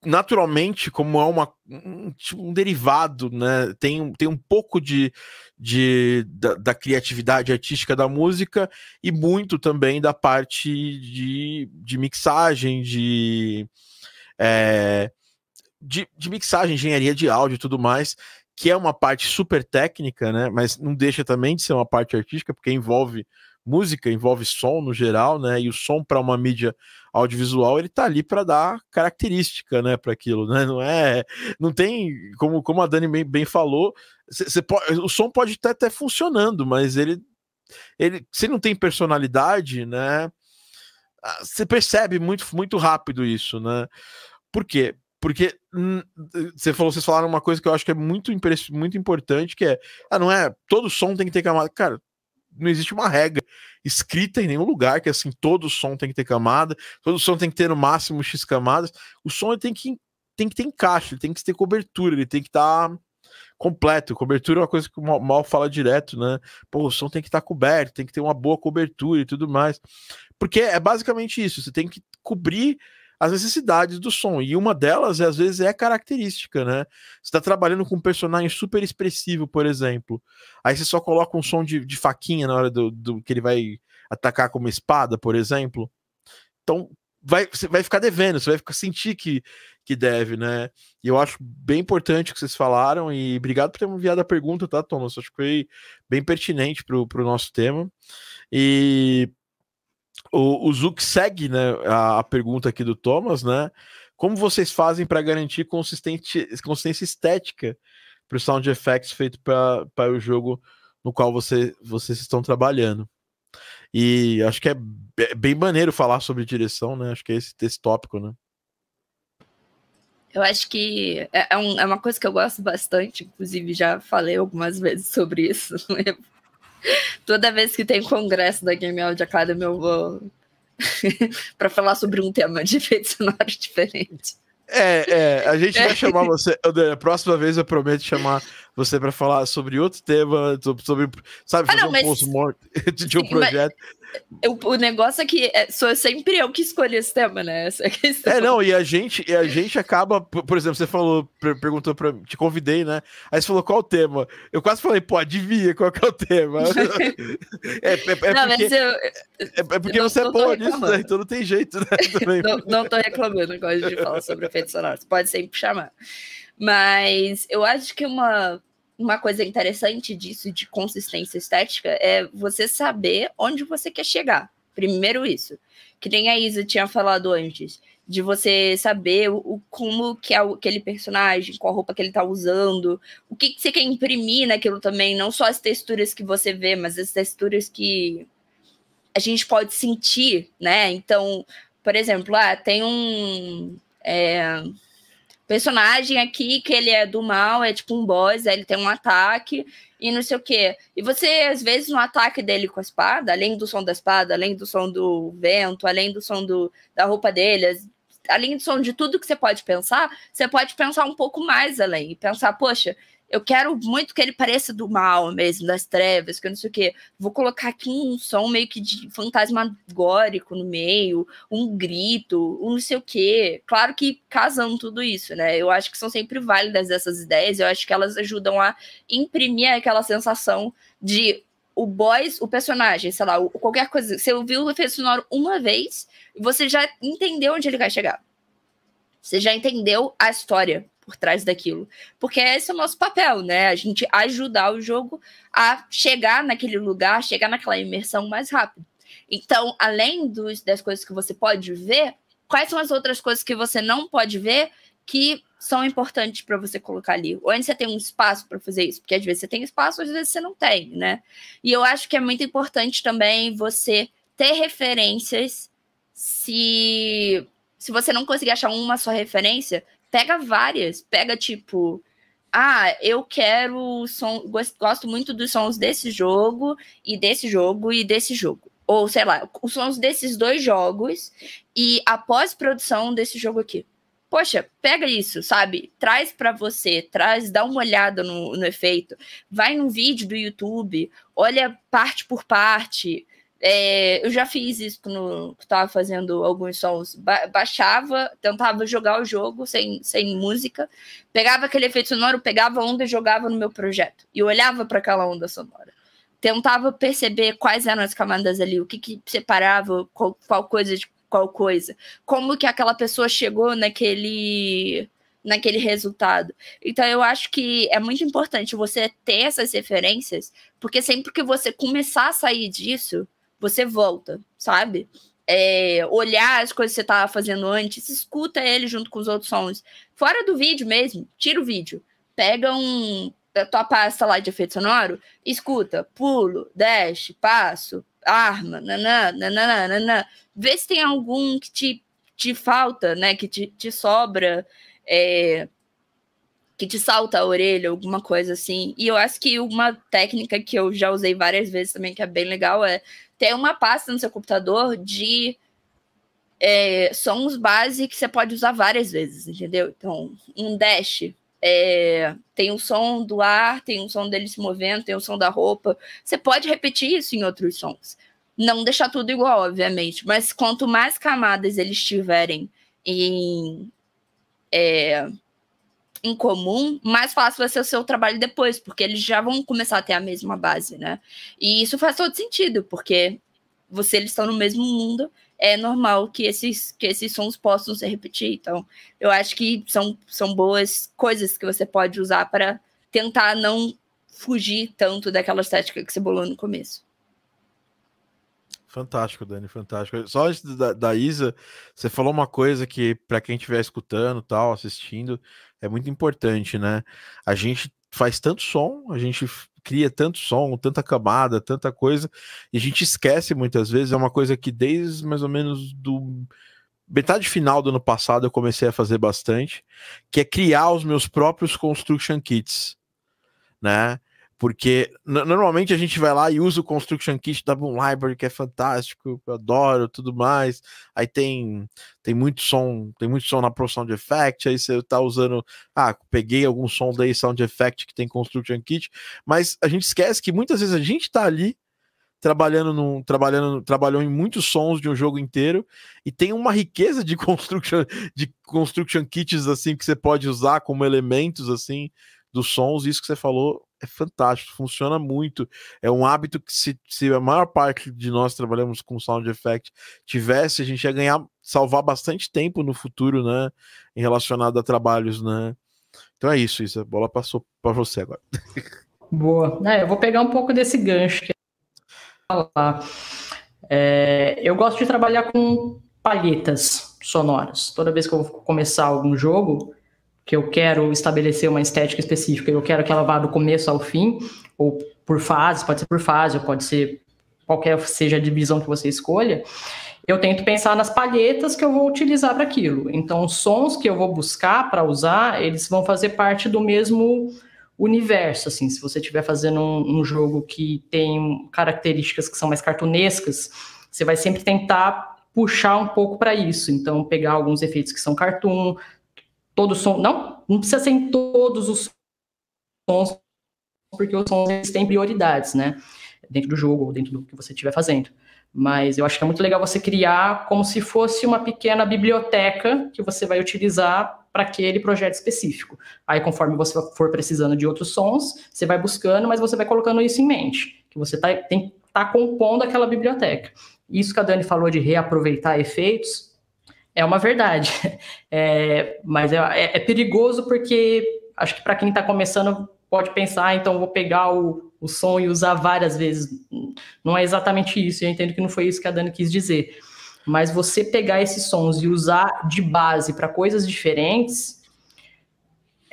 naturalmente, como é uma, um, tipo, um, derivado, né? Tem, tem um pouco de, de da, da, criatividade artística da música e muito também da parte de, de mixagem, de, é, de, de mixagem, engenharia de áudio e tudo mais, que é uma parte super técnica, né? Mas não deixa também de ser uma parte artística, porque envolve música, envolve som no geral, né? E o som para uma mídia audiovisual ele tá ali para dar característica, né, para aquilo, né? Não é, não tem como como a Dani bem, bem falou, cê, cê pode, o som pode estar até funcionando, mas ele ele se não tem personalidade, né? Você percebe muito muito rápido isso, né? Por quê? Porque você falou, vocês falaram uma coisa que eu acho que é muito, muito importante, que é, ah, não é, todo som tem que ter camada. Cara, não existe uma regra escrita em nenhum lugar que assim todo som tem que ter camada, todo som tem que ter no máximo X camadas. O som tem que tem que ter encaixe, ele tem que ter cobertura, ele tem que estar tá completo. Cobertura é uma coisa que o mal fala direto, né? Pô, o som tem que estar tá coberto, tem que ter uma boa cobertura e tudo mais. Porque é basicamente isso, você tem que cobrir as necessidades do som. E uma delas, às vezes, é característica, né? Você está trabalhando com um personagem super expressivo, por exemplo. Aí você só coloca um som de, de faquinha na hora do, do que ele vai atacar com uma espada, por exemplo. Então, vai, você vai ficar devendo, você vai ficar, sentir que, que deve, né? E eu acho bem importante o que vocês falaram, e obrigado por ter enviado a pergunta, tá, Thomas? Acho que foi bem pertinente para o nosso tema. E o, o Zuc segue né, a, a, pergunta aqui do Thomas, né? Como vocês fazem para garantir consistência estética para o sound effects feito para o jogo no qual você, vocês estão trabalhando? E acho que é bem maneiro falar sobre direção, né? Acho que é esse, esse tópico, né? Eu acho que é, é, um, é, uma coisa que eu gosto bastante, inclusive já falei algumas vezes sobre isso. Toda vez que tem congresso da Game Audio Academy, eu vou para falar sobre um tema de efeitos sonoros diferente. É, é, a gente vai chamar você. A próxima vez eu prometo chamar você para falar sobre outro tema, sobre, sabe, ah, fazer ah, não, um post-mortem de um projeto. Eu, o negócio é que é, sou sempre eu que escolho esse tema, né? Essa é, é, não, e a gente, e a gente acaba, por exemplo, você falou, perguntou para te convidei, né? Aí você falou qual o tema. Eu quase falei, pô, adivinha qual é o tema. é, é, é, não, porque, eu, é, é, porque você é bom nisso, né? Então não tem jeito, né? não, não tô reclamando quando a gente fala sobre efeitos sonoros. Pode sempre chamar. Mas eu acho que uma uma coisa interessante disso, de consistência estética, é você saber onde você quer chegar. Primeiro isso. Que nem a Isa tinha falado antes. De você saber o, como que é aquele personagem, qual roupa que ele tá usando, o que, que você quer imprimir naquilo também, não só as texturas que você vê, mas as texturas que a gente pode sentir, né? Então, por exemplo, ah, tem um. É, personagem aqui que ele é do mal, é tipo um boss, aí ele tem um ataque e não sei o quê. E você, às vezes, no ataque dele com a espada, além do som da espada, além do som do vento, além do som do, da roupa dele, além do som de tudo que você pode pensar, você pode pensar um pouco mais além pensar, poxa, eu quero muito que ele pareça do mal mesmo, das trevas, que eu não sei o quê. Vou colocar aqui um som meio que de fantasmagórico no meio, um grito, um não sei o quê. Claro que casando tudo isso, né? Eu acho que são sempre válidas essas ideias, eu acho que elas ajudam a imprimir aquela sensação de o boys, o personagem, sei lá, qualquer coisa. Você ouviu o efeito sonoro uma vez, você já entendeu onde ele vai chegar. Você já entendeu a história por trás daquilo. Porque esse é o nosso papel, né? A gente ajudar o jogo a chegar naquele lugar, chegar naquela imersão mais rápido. Então, além dos, das coisas que você pode ver, quais são as outras coisas que você não pode ver que são importantes para você colocar ali? Onde você tem um espaço para fazer isso? Porque às vezes você tem espaço, às vezes você não tem, né? E eu acho que é muito importante também você ter referências se se você não conseguir achar uma só referência, pega várias, pega tipo ah, eu quero som, gosto muito dos sons desse jogo e desse jogo e desse jogo. Ou sei lá, os sons desses dois jogos e a pós-produção desse jogo aqui. Poxa, pega isso, sabe? Traz para você, traz, dá uma olhada no, no efeito, vai num vídeo do YouTube, olha parte por parte, é, eu já fiz isso que estava fazendo alguns sons. Ba baixava, tentava jogar o jogo sem, sem música, pegava aquele efeito sonoro, pegava a onda e jogava no meu projeto. E olhava para aquela onda sonora. Tentava perceber quais eram as camadas ali, o que, que separava qual, qual coisa de qual coisa. Como que aquela pessoa chegou naquele naquele resultado. Então eu acho que é muito importante você ter essas referências, porque sempre que você começar a sair disso, você volta, sabe? É, olhar as coisas que você estava fazendo antes, escuta ele junto com os outros sons. Fora do vídeo mesmo, tira o vídeo. Pega um a tua pasta lá de efeito sonoro, escuta, pulo, dash, passo, arma, nanã, nanã, nanã. Vê se tem algum que te, te falta, né? Que te, te sobra, é, que te salta a orelha, alguma coisa assim. E eu acho que uma técnica que eu já usei várias vezes também, que é bem legal, é ter uma pasta no seu computador de é, sons base que você pode usar várias vezes, entendeu? Então, um dash é, tem o som do ar, tem o som dele se movendo, tem o som da roupa. Você pode repetir isso em outros sons. Não deixar tudo igual, obviamente, mas quanto mais camadas eles tiverem em, é, em comum, mais fácil vai ser o seu trabalho depois, porque eles já vão começar a ter a mesma base, né? E isso faz todo sentido, porque você eles estão no mesmo mundo, é normal que esses, que esses sons possam se repetir. Então, eu acho que são, são boas coisas que você pode usar para tentar não fugir tanto daquela estética que você bolou no começo. Fantástico, Dani, fantástico. Só antes da, da Isa, você falou uma coisa que, para quem estiver escutando, tal, assistindo, é muito importante, né? A gente faz tanto som, a gente cria tanto som, tanta camada, tanta coisa, e a gente esquece muitas vezes. É uma coisa que desde mais ou menos do metade final do ano passado eu comecei a fazer bastante, que é criar os meus próprios construction kits, né? Porque normalmente a gente vai lá e usa o Construction Kit da Boom Library, que é fantástico, eu adoro, tudo mais. Aí tem tem muito som, tem muito som na Pro Sound Effect, aí você tá usando, ah, peguei algum som daí Sound Effect que tem Construction Kit, mas a gente esquece que muitas vezes a gente tá ali trabalhando num, trabalhando trabalhou em muitos sons de um jogo inteiro e tem uma riqueza de construction de construction kits assim que você pode usar como elementos assim dos sons, isso que você falou é fantástico, funciona muito. É um hábito que, se, se a maior parte de nós trabalhamos com sound effect tivesse, a gente ia ganhar, salvar bastante tempo no futuro, né? Em relacionado a trabalhos, né? Então é isso, isso. A bola passou para você agora. Boa. É, eu vou pegar um pouco desse gancho que é, eu gosto de trabalhar com palhetas sonoras. Toda vez que eu vou começar algum jogo, que eu quero estabelecer uma estética específica, eu quero que ela vá do começo ao fim, ou por fases, pode ser por fase, ou pode ser qualquer seja a divisão que você escolha, eu tento pensar nas palhetas que eu vou utilizar para aquilo. Então, os sons que eu vou buscar para usar, eles vão fazer parte do mesmo universo, assim, se você estiver fazendo um, um, jogo que tem características que são mais cartunescas, você vai sempre tentar puxar um pouco para isso, então pegar alguns efeitos que são cartoon, todo som, não, não precisa ser em todos os sons, porque os sons têm prioridades, né? Dentro do jogo ou dentro do que você estiver fazendo. Mas eu acho que é muito legal você criar como se fosse uma pequena biblioteca que você vai utilizar para aquele projeto específico. Aí, conforme você for precisando de outros sons, você vai buscando, mas você vai colocando isso em mente, que você tá, tem tá compondo aquela biblioteca. Isso que a Dani falou de reaproveitar efeitos, é uma verdade. É, mas é, é, é, perigoso porque acho que para quem está começando pode pensar, então vou pegar o, o som e usar várias vezes. Não é exatamente isso, eu entendo que não foi isso que a Dani quis dizer. Mas você pegar esses sons e usar de base para coisas diferentes,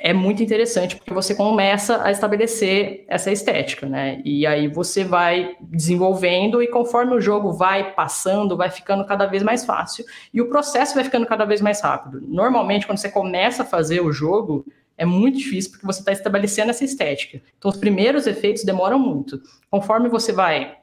é muito interessante porque você começa a estabelecer essa estética, né? E aí você vai desenvolvendo e conforme o jogo vai passando, vai ficando cada vez mais fácil e o processo vai ficando cada vez mais rápido. Normalmente, quando você começa a fazer o jogo, é muito difícil porque você está estabelecendo essa estética. Então, os primeiros efeitos demoram muito. Conforme você vai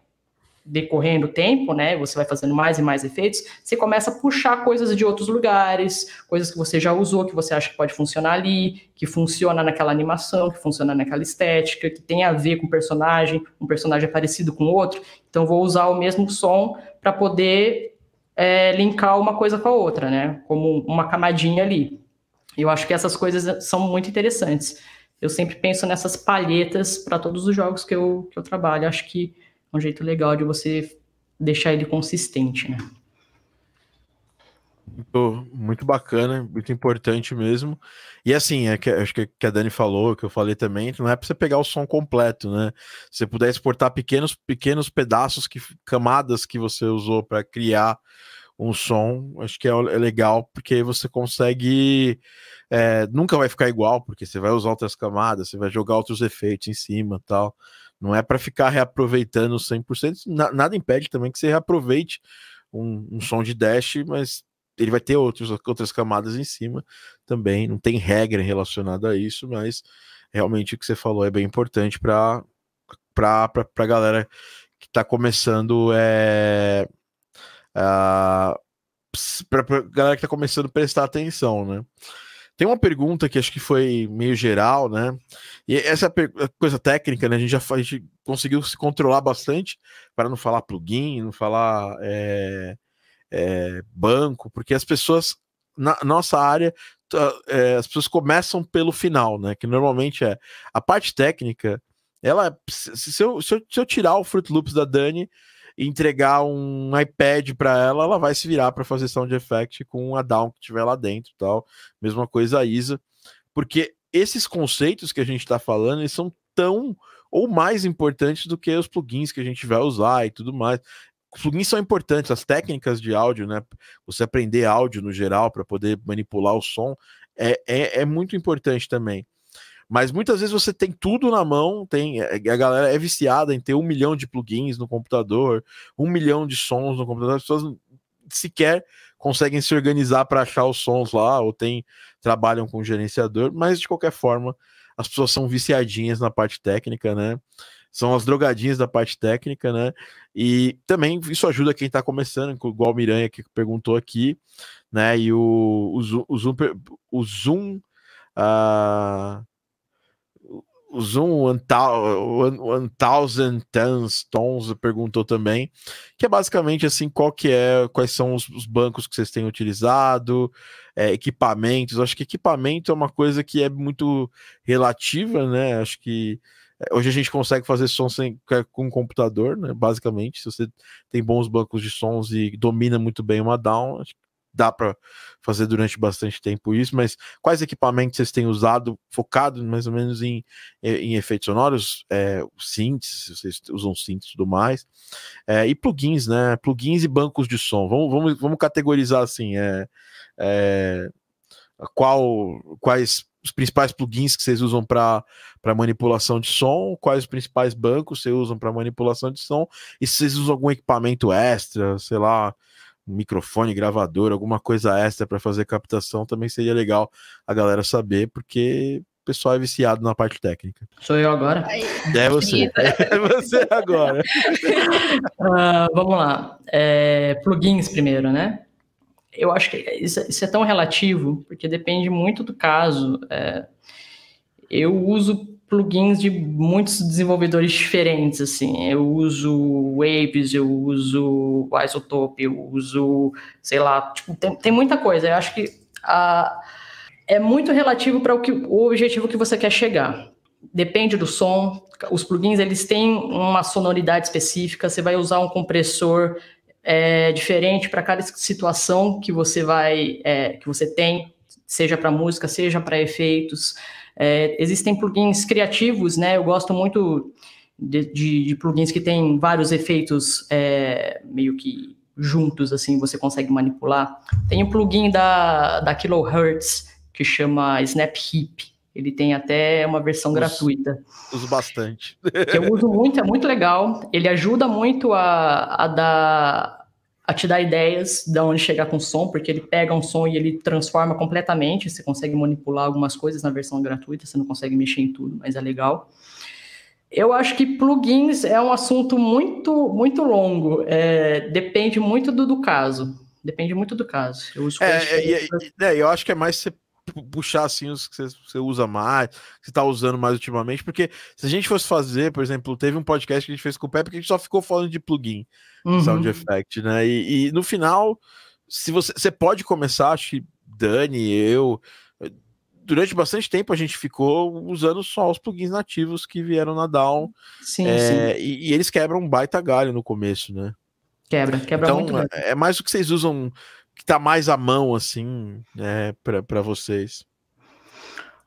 decorrendo o tempo, né, você vai fazendo mais e mais efeitos, você começa a puxar coisas de outros lugares, coisas que você já usou, que você acha que pode funcionar ali, que funciona naquela animação, que funciona naquela estética, que tem a ver com o personagem, um personagem é parecido com outro, então vou usar o mesmo som para poder é, linkar uma coisa com a outra, né, como uma camadinha ali. Eu acho que essas coisas são muito interessantes. Eu sempre penso nessas palhetas para todos os jogos que eu, que eu trabalho. Acho que um jeito legal de você deixar ele consistente, né? Muito, muito bacana, muito importante mesmo. E assim, é que, acho que, que a Dani falou, que eu falei também, não é para você pegar o som completo, né? Se você puder exportar pequenos, pequenos pedaços, que, camadas que você usou para criar um som, acho que é, é legal, porque você consegue. É, nunca vai ficar igual, porque você vai usar outras camadas, você vai jogar outros efeitos em cima tal. Não é para ficar reaproveitando 100%. Na, nada impede também que você reaproveite um, um, som de dash, mas ele vai ter outros, outras camadas em cima também. Não tem regra relacionada a isso, mas realmente o que você falou é bem importante para a galera que está começando. É, para a galera que está começando a prestar atenção, né? Tem uma pergunta que acho que foi meio geral, né? E essa é coisa técnica, né? A gente já gente conseguiu se controlar bastante para não falar plugin, não falar é, é, banco, porque as pessoas na nossa área é, as pessoas começam pelo final, né? Que normalmente é a parte técnica. Ela, se eu, se eu, se eu tirar o Fruit Loops da Dani, entregar um iPad para ela, ela vai se virar para fazer sound effect com a down que tiver lá dentro, tal. Mesma coisa a Isa, porque esses conceitos que a gente está falando, eles são tão ou mais importantes do que os plugins que a gente vai usar e tudo mais. Os plugins são importantes, as técnicas de áudio, né? Você aprender áudio no geral para poder manipular o som é, é, é muito importante também. Mas muitas vezes você tem tudo na mão, tem é, a galera é viciada em ter um milhão de plugins no computador, um milhão de sons no computador, as pessoas sequer conseguem se organizar para achar os sons lá, ou tem trabalham com gerenciador, mas de qualquer forma, as pessoas são viciadinhas na parte técnica, né? São as drogadinhas da parte técnica, né? E também isso ajuda quem está começando, igual o Miranha que perguntou aqui, né? E o, o Zoom, o Zoom, o Zoom uh, o Zoom One, Thousand Tons, tons perguntou também, que é basicamente assim, qual que é, quais são os, os bancos que vocês têm utilizado, é, equipamentos. Acho que equipamento é uma coisa que é muito relativa, né? Acho que é, hoje a gente consegue fazer som sem, com um computador, né? Basicamente, se você tem bons bancos de sons e domina muito bem uma down, acho que dá para fazer durante bastante tempo isso, mas quais equipamentos vocês têm usado, focado mais ou menos em, em efeitos sonoros, é, synths, vocês usam synths e tudo mais, é, e plugins, né? Plugins e bancos de som. Vamos, vamos, vamos categorizar assim, é, é, qual, quais os principais plugins que vocês usam para manipulação de som, quais os principais bancos vocês usam para manipulação de som, e se vocês usam algum equipamento extra, sei lá, um microfone, gravador, alguma coisa extra para fazer captação, também seria legal a galera saber, porque o pessoal é viciado na parte técnica. Sou eu agora? É você. É você agora. uh, vamos lá. É, plugins primeiro, né? Eu acho que isso, isso, é tão relativo, porque depende muito do caso. É, eu uso plugins de muitos desenvolvedores diferentes, assim. Eu uso Waves, eu uso Isotope, eu uso, sei lá, tipo, tem, tem muita coisa. Eu acho que a, é muito relativo para o, que, o objetivo que você quer chegar. Depende do som. Os plugins, eles têm uma sonoridade específica. Você vai usar um compressor é, diferente para cada situação que você vai, é, que você tem, seja para música, seja para efeitos. É, existem plugins criativos, né? Eu gosto muito de, de, de plugins que têm vários efeitos é, meio que juntos, assim, você consegue manipular. Tem um plugin da, da Kilohertz que chama Snap Hip. Ele tem até uma versão uso, gratuita. Uso bastante. que eu uso muito, é muito legal. Ele ajuda muito a, a dar a te dar ideias de onde chegar com o som, porque ele pega um som e ele transforma completamente. Você consegue manipular algumas coisas na versão gratuita, você não consegue mexer em tudo, mas é legal. Eu acho que plugins é um assunto muito, muito longo. É, depende muito do, do, caso. Depende muito do caso. Eu uso é, é, é, eu acho que é mais você puxar assim os que você, você usa mais, que você está usando mais ultimamente, porque se a gente fosse fazer, por exemplo, teve um podcast que a gente fez com o Pepe que a gente só ficou falando de plugin, uhum. sound effect, né? E, e, no final, se você, você pode começar, acho que Dani, eu, durante bastante tempo a gente ficou usando só os plugins nativos que vieram na Down. Sim, é, sim. E, e, eles quebram um baita galho no começo, né? Quebra, quebra então, muito. É, é mais o que vocês usam, que tá mais à mão, assim, é, para vocês.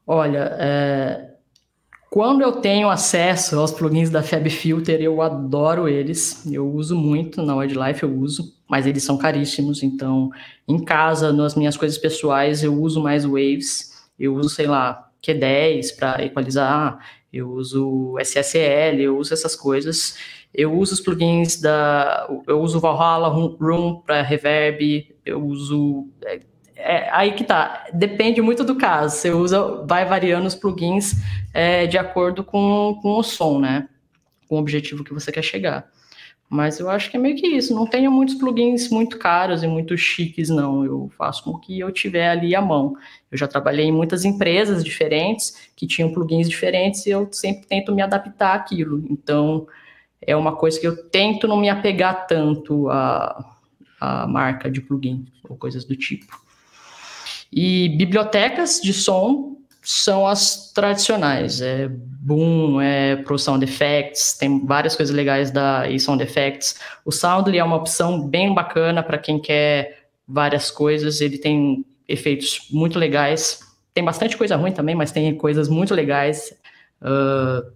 Olha, é... quando eu tenho acesso aos plugins da Fab Filter, eu adoro eles. Eu uso muito, na Wildlife eu uso, mas eles são caríssimos. Então, em casa, nas minhas coisas pessoais, eu uso mais Waves eu uso, sei lá, Q10 para equalizar, eu uso SSL, eu uso essas coisas. Eu uso os plugins da. Eu uso Valhalla Room para reverb, eu uso. É, é, aí que tá. Depende muito do caso. Você usa, vai variando os plugins é, de acordo com, com o som, né? Com o objetivo que você quer chegar. Mas eu acho que é meio que isso. Não tenho muitos plugins muito caros e muito chiques, não. Eu faço com que eu tiver ali à mão. Eu já trabalhei em muitas empresas diferentes que tinham plugins diferentes e eu sempre tento me adaptar àquilo. Então, é uma coisa que eu tento não me apegar tanto à, à marca de plugin ou coisas do tipo. E bibliotecas de som são as tradicionais. É Boom, é Pro Sound Effects, tem várias coisas legais da e Sound Effects. O Soundly é uma opção bem bacana para quem quer várias coisas. Ele tem efeitos muito legais. Tem bastante coisa ruim também, mas tem coisas muito legais. Uh,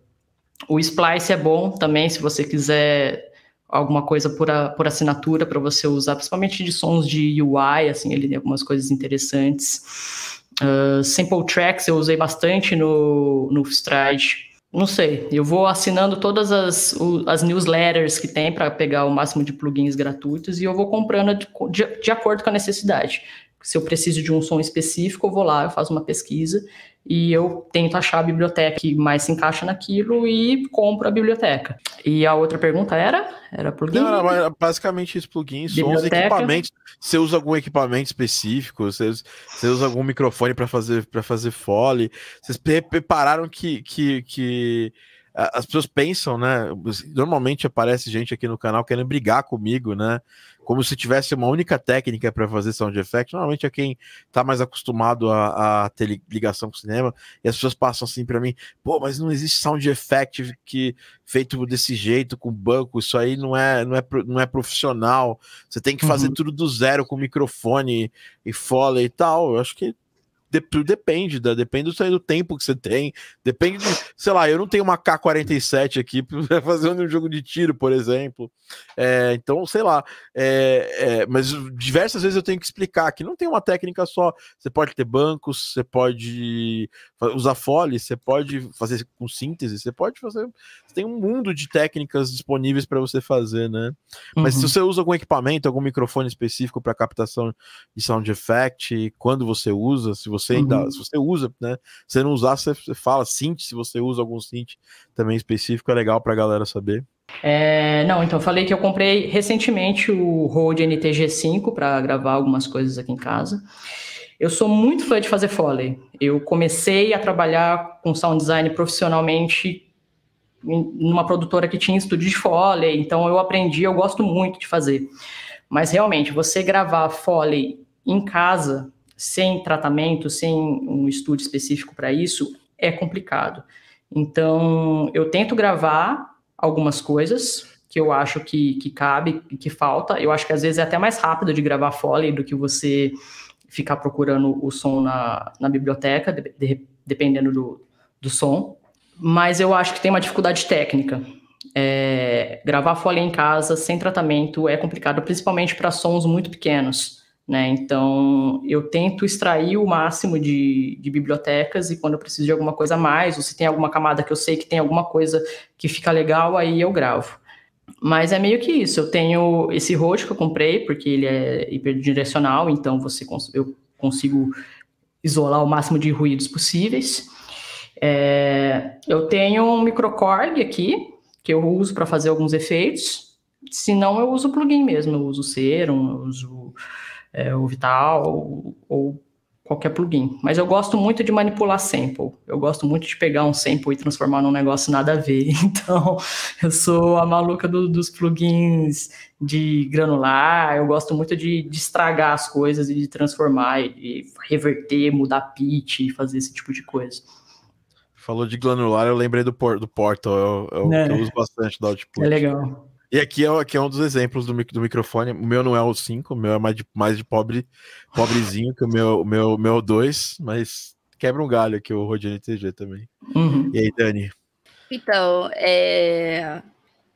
o Splice é bom também, se você quiser alguma coisa por, a, por assinatura para você usar, principalmente de sons de UI, assim, ele tem algumas coisas interessantes. Uh, Simple Tracks eu usei bastante no, no Stride. Não sei, eu vou assinando todas as, as newsletters que tem para pegar o máximo de plugins gratuitos e eu vou comprando de, de acordo com a necessidade. Se eu preciso de um som específico, eu vou lá, eu faço uma pesquisa e eu tento achar a biblioteca que mais se encaixa naquilo e compro a biblioteca. E a outra pergunta era? Era plugin? Não, era basicamente isso, plugins, sons, equipamentos. Você usa algum equipamento específico? Você, você usa algum microfone para fazer para fazer fole? Vocês prepararam que, que, que as pessoas pensam, né? Normalmente aparece gente aqui no canal querendo brigar comigo, né? Como se tivesse uma única técnica para fazer sound effect. Normalmente é quem tá mais acostumado a, a, ter ligação com o cinema. E as pessoas passam assim para mim: pô, mas não existe sound effect que feito desse jeito, com banco. Isso aí não é, não é, não é profissional. Você tem que fazer uhum. tudo do zero com microfone e foley e tal. Eu acho que depende, da, depende do, do tempo que você tem, depende de, sei lá, eu não tenho uma K-47 aqui para fazer um jogo de tiro, por exemplo. É, então, sei lá, é, é, mas diversas vezes eu tenho que explicar que não tem uma técnica só. Você pode ter bancos, você pode usar fole, você pode fazer com síntese, você pode fazer. Você tem um mundo de técnicas disponíveis para você fazer, né? Mas uhum. se você usa algum equipamento, algum microfone específico para captação de sound effect, quando você usa, se você ainda, uhum. se você usa, né? Se você não usar, você, você fala synth, se você usa algum synth também específico, é legal para a galera saber. É, não, então eu falei que eu comprei recentemente o Rode NTG5 para gravar algumas coisas aqui em casa. Eu sou muito fã de fazer Foley. Eu comecei a trabalhar com sound design profissionalmente numa produtora que tinha estúdio de Foley, então eu aprendi, eu gosto muito de fazer. Mas realmente, você gravar Foley em casa, sem tratamento, sem um estúdio específico para isso, é complicado. Então, eu tento gravar algumas coisas que eu acho que, que cabe, que falta. Eu acho que às vezes é até mais rápido de gravar Foley do que você ficar procurando o som na, na biblioteca, de, de, dependendo do, do som. Mas eu acho que tem uma dificuldade técnica. É, gravar Foley em casa sem tratamento é complicado, principalmente para sons muito pequenos. Né? Então, eu tento extrair o máximo de, de, bibliotecas e quando eu preciso de alguma coisa a mais, ou se tem alguma camada que eu sei que tem alguma coisa que fica legal, aí eu gravo. Mas é meio que isso. Eu tenho esse roxo que eu comprei, porque ele é hiperdirecional, então você eu consigo isolar o máximo de ruídos possíveis. É, eu tenho um microcorg aqui, que eu uso para fazer alguns efeitos. Se não, eu uso plugin mesmo. Eu uso Serum, eu uso é, o Vital ou, ou qualquer plugin. Mas eu gosto muito de manipular sample. Eu gosto muito de pegar um sample e transformar num negócio nada a ver. Então, eu sou a maluca do, dos plugins de granular. Eu gosto muito de, de, estragar as coisas e de transformar, e reverter, mudar pitch, fazer esse tipo de coisa. Falou de granular, eu lembrei do, por, do Portal, é, o é. eu uso bastante da Output. É legal. E aqui é, aqui é um dos exemplos do, do microfone. O meu não é o 5, o meu é mais de, mais de pobre, pobrezinho que o meu, o meu, meu 2, mas quebra um galho aqui o Rodine TG também. Uhum. E aí, Dani? Então, é...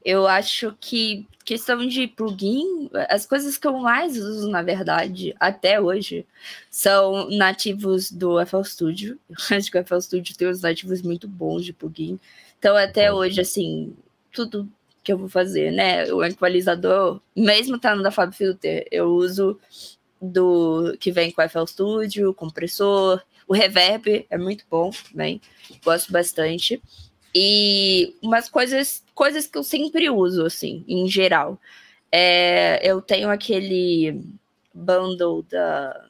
eu acho que questão de plugin, as coisas que eu mais uso, na verdade, até hoje, são nativos do FL Studio. Eu acho que o FL Studio tem uns nativos muito bons de plugin. Então, até hoje, assim, tudo que eu vou fazer, né? O equalizador, mesmo estando da Fab Filter, eu uso do que vem com o FL Studio, compressor, o reverb é muito bom também, gosto bastante. E umas coisas, coisas que eu sempre uso, assim, em geral. É, eu tenho aquele bundle da.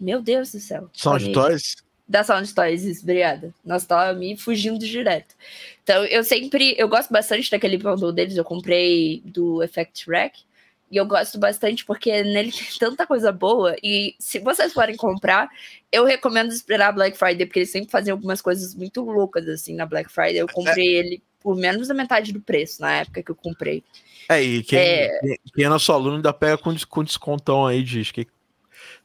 Meu Deus do céu. Sound Toys? Da Sound Toys, obrigada. Nós estávamos me fugindo direto. Então, eu sempre, eu gosto bastante daquele bundle deles, eu comprei do Effect Rack, e eu gosto bastante porque nele tem tanta coisa boa, e se vocês forem comprar, eu recomendo esperar Black Friday, porque eles sempre fazem algumas coisas muito loucas, assim, na Black Friday. Eu comprei é. ele por menos da metade do preço, na época que eu comprei. É, e quem é, quem é nosso aluno ainda pega com, com descontão aí de, que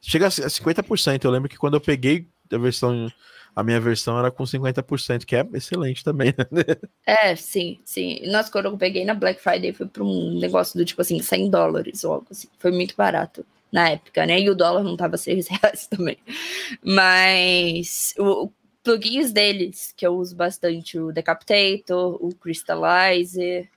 chega a 50%. Eu lembro que quando eu peguei a versão a minha versão era com 50%, que é excelente também, né? É, sim, sim. Nossa, quando eu peguei na Black Friday foi para um negócio do tipo assim, 100 dólares ou algo assim. Foi muito barato na época, né? E o dólar não tava 6 reais também. Mas o plugins deles, que eu uso bastante, o Decapitator, o Crystallizer,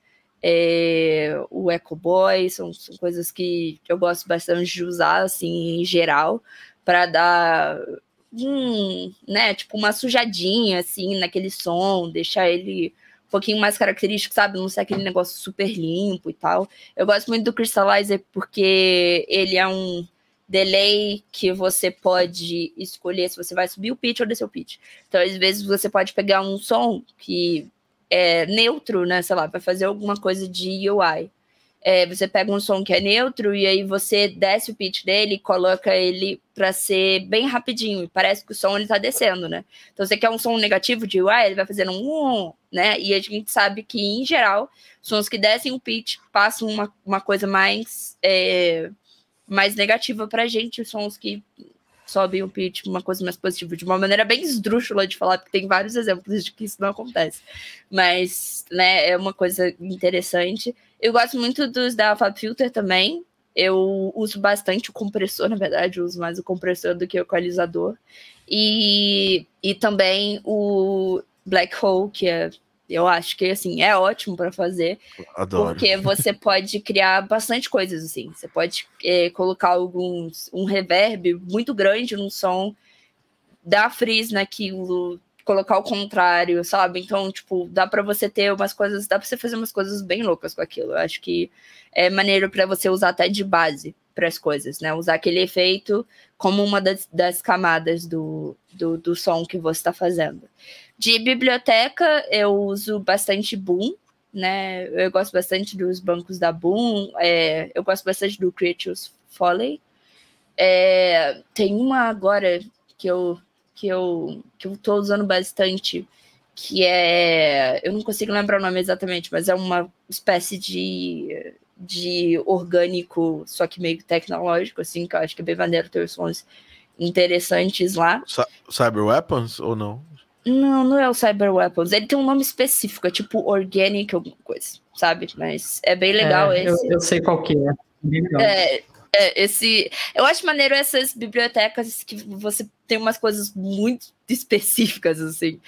é, o Echo Boy, são, são coisas que eu gosto bastante de usar, assim, em geral, para dar um, né, tipo uma sujadinha assim naquele som, deixar ele um pouquinho mais característico, sabe? Não ser aquele negócio super limpo e tal. Eu gosto muito do Crystallizer porque ele é um delay que você pode escolher se você vai subir o pitch ou descer o pitch. Então, às vezes, você pode pegar um som que é neutro, né? Sei lá, vai fazer alguma coisa de UI é, você pega um som que é neutro e aí você desce o pitch dele coloca ele para ser bem rapidinho. Parece que o som ele tá descendo, né? Então você quer um som negativo de UI, ele vai fazendo um, né? E a gente sabe que, em geral, sons que descem o pitch passam uma, uma coisa mais, é, mais negativa pra gente, sons que sobe o pitch, uma coisa mais positiva, de uma maneira bem esdrúxula de falar, porque tem vários exemplos de que isso não acontece. Mas, né, é uma coisa interessante. Eu gosto muito dos da Fab Filter também. Eu uso bastante o compressor, na verdade, eu uso mais o compressor do que o equalizador. E, e também o Black Hole, que é eu acho que assim é ótimo para fazer, Adoro. porque você pode criar bastante coisas assim. Você pode é, colocar alguns um reverb muito grande num som, dar frizz naquilo, colocar o contrário, sabe? Então, tipo, dá para você ter umas coisas, dá para você fazer umas coisas bem loucas com aquilo. Eu acho que é maneiro para você usar até de base para as coisas, né? Usar aquele efeito como uma das, das camadas do, do, do, som que você está fazendo. De biblioteca, eu uso bastante Boom, né? Eu gosto bastante dos bancos da Boom, é, eu gosto bastante do Creatures Foley. É, tem uma agora que eu que eu que eu tô usando bastante, que é, eu não consigo lembrar o nome exatamente, mas é uma espécie de de orgânico, só que meio tecnológico, assim, que eu acho que é bem maneiro ter sons interessantes lá. Cyber Weapons ou não? Não, não é o Cyber Weapons. Ele tem um nome específico, é tipo Organic alguma coisa, sabe? Mas é bem legal é, esse. Eu, eu, sei qual que é. É, é, esse. Eu acho maneiro essas bibliotecas que você tem umas coisas muito específicas, assim.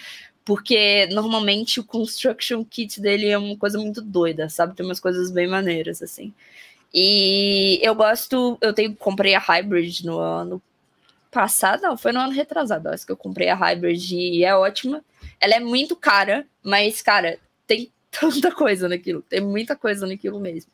Porque normalmente o construction kit dele é uma coisa muito doida, sabe? Tem umas coisas bem maneiras, assim. E eu gosto, eu tenho, comprei a Hybrid no ano passado, não, foi no ano retrasado, acho que eu comprei a Hybrid e é ótima. Ela é muito cara, mas, cara, tanta coisa naquilo, tem muita coisa naquilo mesmo.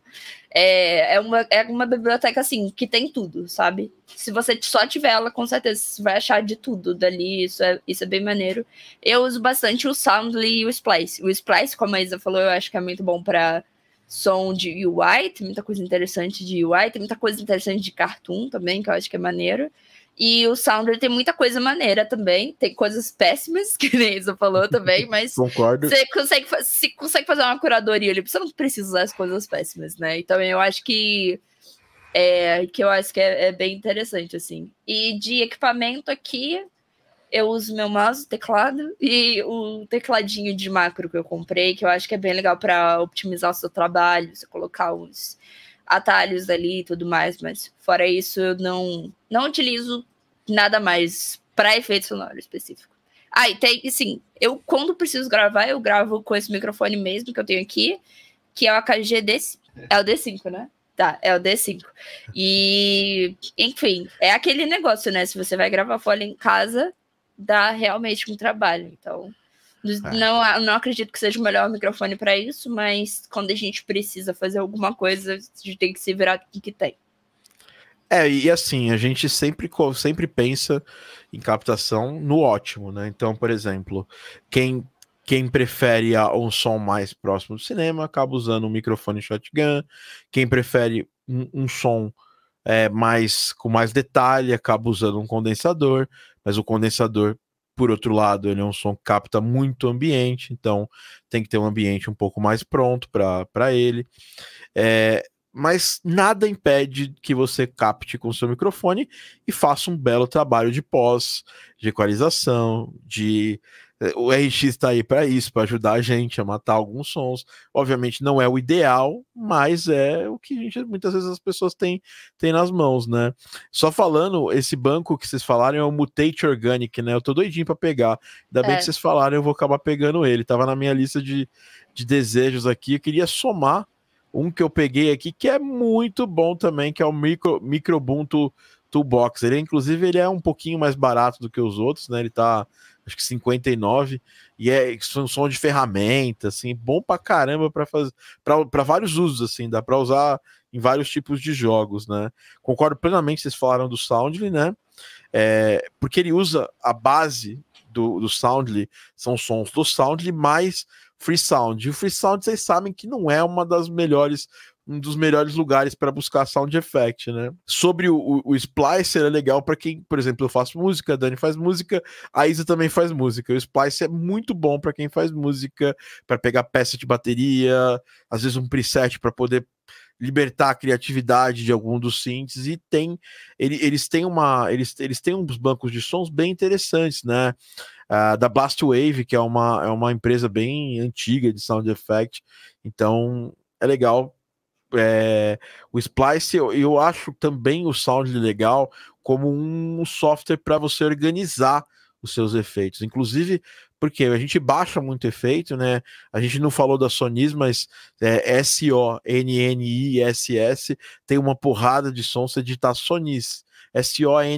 É, é, uma, é uma biblioteca assim que tem tudo, sabe? Se você só tiver ela, com certeza você vai achar de tudo dali. Isso é, isso é bem maneiro. Eu uso bastante o Soundly e o Splice. O Splice, como a Isa falou, eu acho que é muito bom para som de UI, tem muita coisa interessante de UI, tem muita coisa interessante de cartoon também, que eu acho que é maneiro. E o Sounder tem muita coisa maneira também. Tem coisas péssimas, que nem isso falou também, mas Concordo. você consegue, você consegue fazer uma curadoria ali. Você não precisa usar as coisas péssimas, né? Então eu acho que é, que eu acho que é, é bem interessante, assim. E de equipamento aqui, eu uso meu mouse, teclado e o tecladinho de macro que eu comprei, que eu acho que é bem legal para optimizar o seu trabalho, você colocar uns atalhos ali e tudo mais, mas fora isso eu não não utilizo nada mais para efeito sonoro específico. Ah, e tem, sim, eu quando preciso gravar, eu gravo com esse microfone mesmo que eu tenho aqui, que é o AKG D5. É o D5, né? Tá, é o D5. E, enfim, é aquele negócio, né? Se você vai gravar fora em casa, dá realmente um trabalho. Então, é. não, não acredito que seja o melhor microfone para isso, mas quando a gente precisa fazer alguma coisa, a gente tem que se virar com o que tem. É, e assim, a gente sempre, sempre pensa em captação no ótimo, né? Então, por exemplo, quem, quem prefere um som mais próximo do cinema acaba usando um microfone shotgun, quem prefere um, um som é, mais com mais detalhe acaba usando um condensador, mas o condensador, por outro lado, ele é um som que capta muito ambiente, então tem que ter um ambiente um pouco mais pronto para ele. É, mas nada impede que você capte com seu microfone e faça um belo trabalho de pós, de equalização, de o RX está aí para isso, para ajudar a gente a matar alguns sons. Obviamente não é o ideal, mas é o que gente, muitas vezes as pessoas têm, têm nas mãos, né? Só falando, esse banco que vocês falaram é o Mutate Organic, né? Eu tô doidinho para pegar. Ainda é. bem que vocês falaram, eu vou acabar pegando ele. Tava na minha lista de, de desejos aqui. Eu queria somar um que eu peguei aqui que é muito bom também, que é o Micro, Microbuntu Toolbox. Ele, inclusive, ele é um pouquinho mais barato do que os outros, né? Ele tá, acho que 59, e é um som de ferramenta, assim, bom pra caramba para fazer, para vários usos, assim, dá para usar em vários tipos de jogos, né? Concordo plenamente, vocês falaram do Soundly, né? É, porque ele usa a base do, do Soundly, são sons do Soundly mais Free Sound. E o Free Sound, vocês sabem que não é uma das melhores um dos melhores lugares para buscar sound effect, né? Sobre o, o, o Splicer é legal para quem, por exemplo, eu faço música, a Dani faz música, a Isa também faz música. O Splicer é muito bom para quem faz música, para pegar peça de bateria, às vezes um preset para poder libertar a criatividade de algum dos synths e tem ele, eles têm uma eles, eles têm uns bancos de sons bem interessantes, né? uh, da Blastwave, que é uma, é uma empresa bem antiga de sound effect. Então é legal. É, o Splice, eu, eu acho também o Sound legal como um software para você organizar os seus efeitos. Inclusive, porque a gente baixa muito efeito, né? A gente não falou da Sonis, mas é, S-O-N-N-I-S-S tem uma porrada de som, você digitar Sonis, S-O-N-N-I-S-S,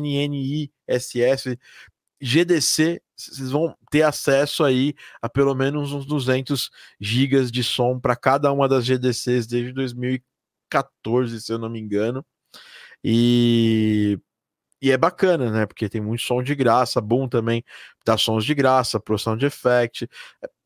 GDC, vocês vão ter acesso aí a pelo menos uns 200 gigas de som para cada uma das GDCs desde 2014, se eu não me engano. E, e é bacana, né? Porque tem muito som de graça, bom também dá sons de graça, pro Sound Effect.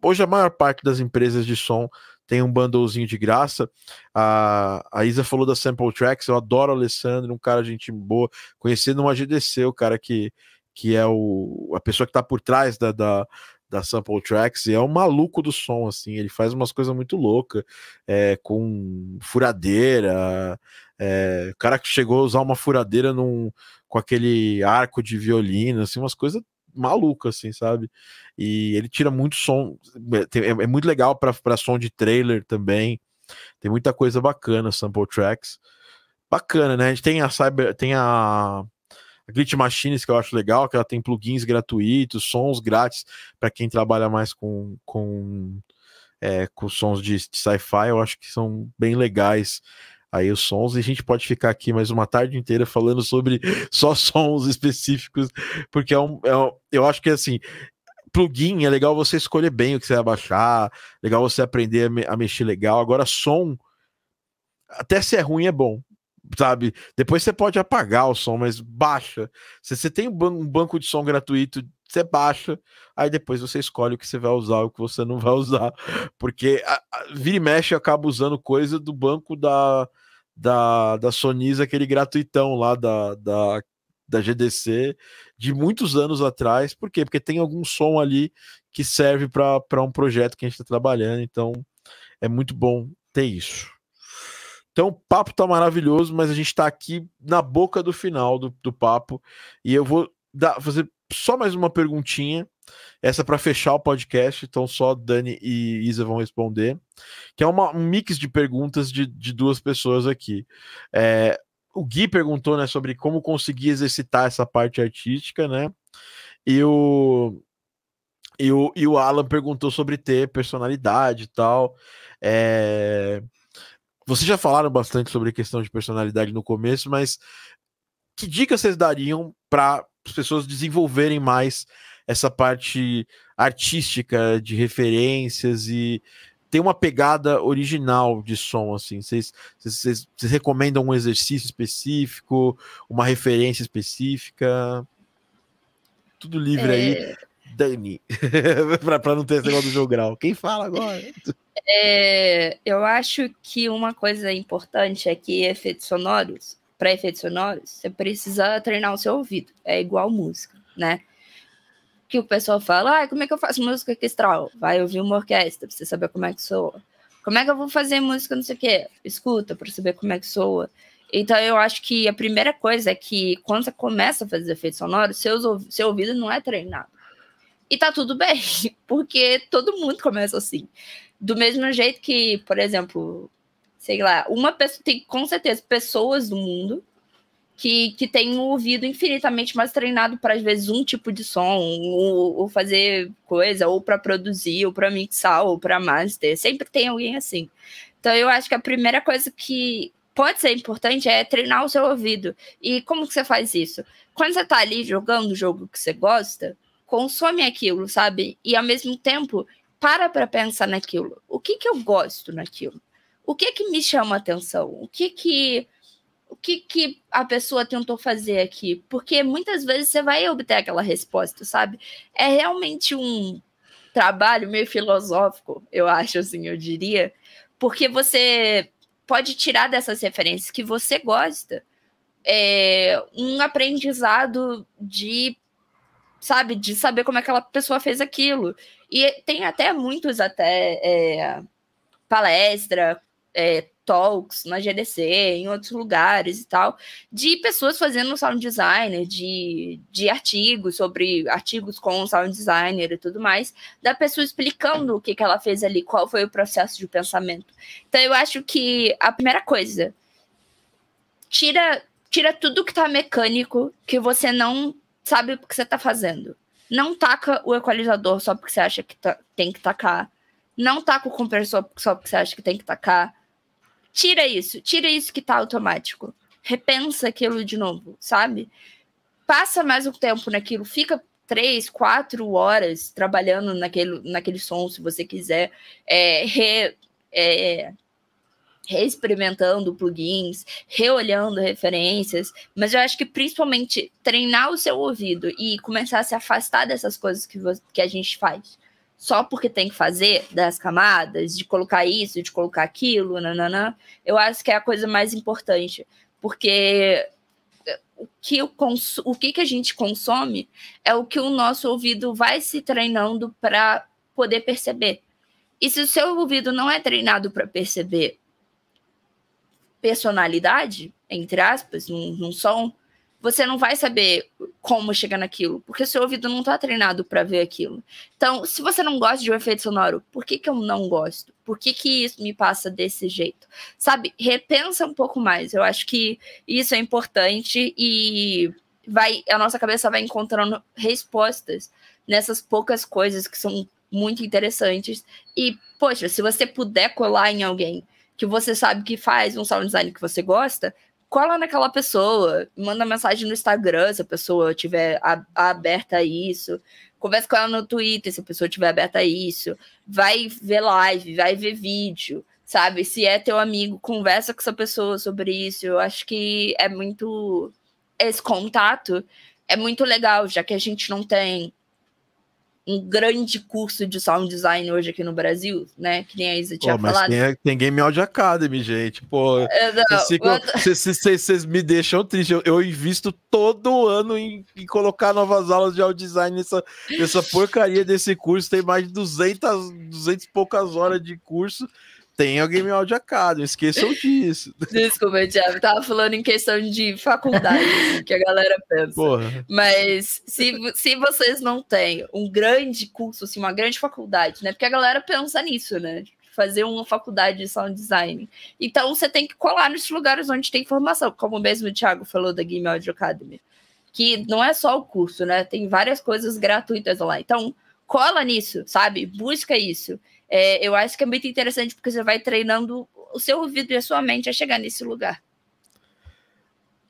Hoje a maior parte das empresas de som tem um bundlezinho de graça. A, a Isa falou da Sample Tracks, eu adoro o Alessandro, um cara gente boa, conhecendo uma GDC, o cara que que é o, a pessoa que está por trás da, da, da Sample Tracks, e é um maluco do som, assim, ele faz umas coisas muito loucas, é, com furadeira, é, o cara que chegou a usar uma furadeira num, com aquele arco de violino, assim, umas coisas malucas, assim, sabe? E ele tira muito som, é, é, é muito legal para som de trailer também, tem muita coisa bacana, Sample Tracks. Bacana, né? A gente tem a Cyber, tem a a Glitch Machines, que eu acho legal, que ela tem plugins gratuitos, sons grátis para quem trabalha mais com, com, é, com sons de, de sci-fi, eu acho que são bem legais aí os sons, e a gente pode ficar aqui mais uma tarde inteira falando sobre só sons específicos, porque é um, é um eu acho que assim, plugin é legal você escolher bem o que você vai baixar, legal você aprender a, me, a mexer legal. Agora, som, até se é ruim, é bom sabe? Depois você pode apagar o som, mas baixa. Se você tem um banco de som gratuito, você baixa, aí depois você escolhe o que você vai usar e o que você não vai usar. Porque a, a, vira e mexe acaba usando coisa do banco da, da, da Sonys, aquele gratuitão lá da, da, da GDC de muitos anos atrás. Por quê? Porque tem algum som ali que serve para um projeto que a gente está trabalhando. Então é muito bom ter isso. Então, o papo tá maravilhoso, mas a gente está aqui na boca do final do, do papo e eu vou dar, fazer só mais uma perguntinha, essa para fechar o podcast. Então, só Dani e Isa vão responder, que é uma, um mix de perguntas de, de duas pessoas aqui. É, o Gui perguntou, né, sobre como conseguir exercitar essa parte artística, né? E o, e o, e o Alan perguntou sobre ter personalidade e tal. É... Vocês já falaram bastante sobre a questão de personalidade no começo, mas que dicas vocês dariam para as pessoas desenvolverem mais essa parte artística de referências e tem uma pegada original de som, assim. Vocês, vocês, vocês recomendam um exercício específico, uma referência específica? Tudo livre é... aí. Dani, para não ter esse negócio do jogral. Quem fala agora? É, eu acho que uma coisa importante é que efeitos sonoros, para efeitos sonoros, você precisa treinar o seu ouvido. É igual música, né? que o pessoal fala, ah, como é que eu faço música orquestral? Vai ouvir uma orquestra pra você saber como é que soa. Como é que eu vou fazer música, não sei o quê? Escuta para saber como é que soa. Então eu acho que a primeira coisa é que quando você começa a fazer efeitos sonoros, seu ouvido não é treinado. E tá tudo bem, porque todo mundo começa assim. Do mesmo jeito que, por exemplo, sei lá, uma pessoa tem com certeza pessoas do mundo que, que tem um ouvido infinitamente mais treinado para, às vezes, um tipo de som, ou, ou fazer coisa, ou para produzir, ou para mixar, ou para master. Sempre tem alguém assim. Então, eu acho que a primeira coisa que pode ser importante é treinar o seu ouvido. E como que você faz isso? Quando você está ali jogando o jogo que você gosta, consome aquilo, sabe? E ao mesmo tempo, para para pensar naquilo. O que que eu gosto naquilo? O que que me chama atenção? O que que o que, que a pessoa tentou fazer aqui? Porque muitas vezes você vai obter aquela resposta, sabe? É realmente um trabalho meio filosófico, eu acho, assim, eu diria, porque você pode tirar dessas referências que você gosta é, um aprendizado de, sabe, de saber como aquela pessoa fez aquilo. E tem até muitos até é, palestra, é, talks na GDC, em outros lugares e tal, de pessoas fazendo sound designer, de, de artigos sobre artigos com sound designer e tudo mais, da pessoa explicando o que, que ela fez ali, qual foi o processo de pensamento. Então eu acho que a primeira coisa, tira, tira tudo que tá mecânico, que você não sabe o que você tá fazendo. Não taca o equalizador só porque você acha que tá, tem que tacar. Não taca o compressor só porque você acha que tem que tacar Tira isso, tira isso que tá automático. Repensa aquilo de novo, sabe? Passa mais um tempo naquilo, fica três, quatro horas trabalhando naquele, naquele som, se você quiser, é, re, é, reexperimentando plugins, reolhando referências, mas eu acho que principalmente treinar o seu ouvido e começar a se afastar dessas coisas que, que a gente faz só porque tem que fazer das camadas, de colocar isso, de colocar aquilo, nananã, eu acho que é a coisa mais importante, porque o que, o que, que a gente consome é o que o nosso ouvido vai se treinando para poder perceber. E se o seu ouvido não é treinado para perceber personalidade, entre aspas, num, num som, você não vai saber como chegar naquilo, porque seu ouvido não está treinado para ver aquilo. Então, se você não gosta de um efeito sonoro, por que, que eu não gosto? Por que, que isso me passa desse jeito? Sabe, repensa um pouco mais. Eu acho que isso é importante e vai, a nossa cabeça vai encontrando respostas nessas poucas coisas que são muito interessantes. E, poxa, se você puder colar em alguém que você sabe que faz um sound design que você gosta, cola naquela pessoa, manda mensagem no Instagram se a pessoa tiver a, aberta a isso, conversa com ela no Twitter se a pessoa tiver aberta a isso, vai ver live, vai ver vídeo, sabe? Se é teu amigo, conversa com essa pessoa sobre isso. Eu acho que é muito esse contato é muito legal, já que a gente não tem um grande curso de sound design hoje aqui no Brasil, né? Que nem a Isa tinha Pô, mas falado. Tem, tem Game Audio Academy, gente. Pô, vocês me deixam triste. Eu, eu, invisto todo ano em, em, colocar novas aulas de audio design nessa, nessa porcaria desse curso. Tem mais de 200, 200 e poucas horas de curso tem a Game Audio Academy, esqueçam disso. Desculpa, Thiago, tava falando em questão de faculdade, assim, que a galera pensa. Porra. Mas se, se vocês não têm um grande curso, assim, uma grande faculdade, né? Porque a galera pensa nisso, né? Fazer uma faculdade de sound design. Então você tem que colar nesses lugares onde tem formação, como mesmo o Thiago falou da Game Audio Academy. Que não é só o curso, né? Tem várias coisas gratuitas lá. Então, cola nisso, sabe? Busca isso. É, eu acho que é muito interessante porque você vai treinando o seu ouvido e a sua mente a chegar nesse lugar.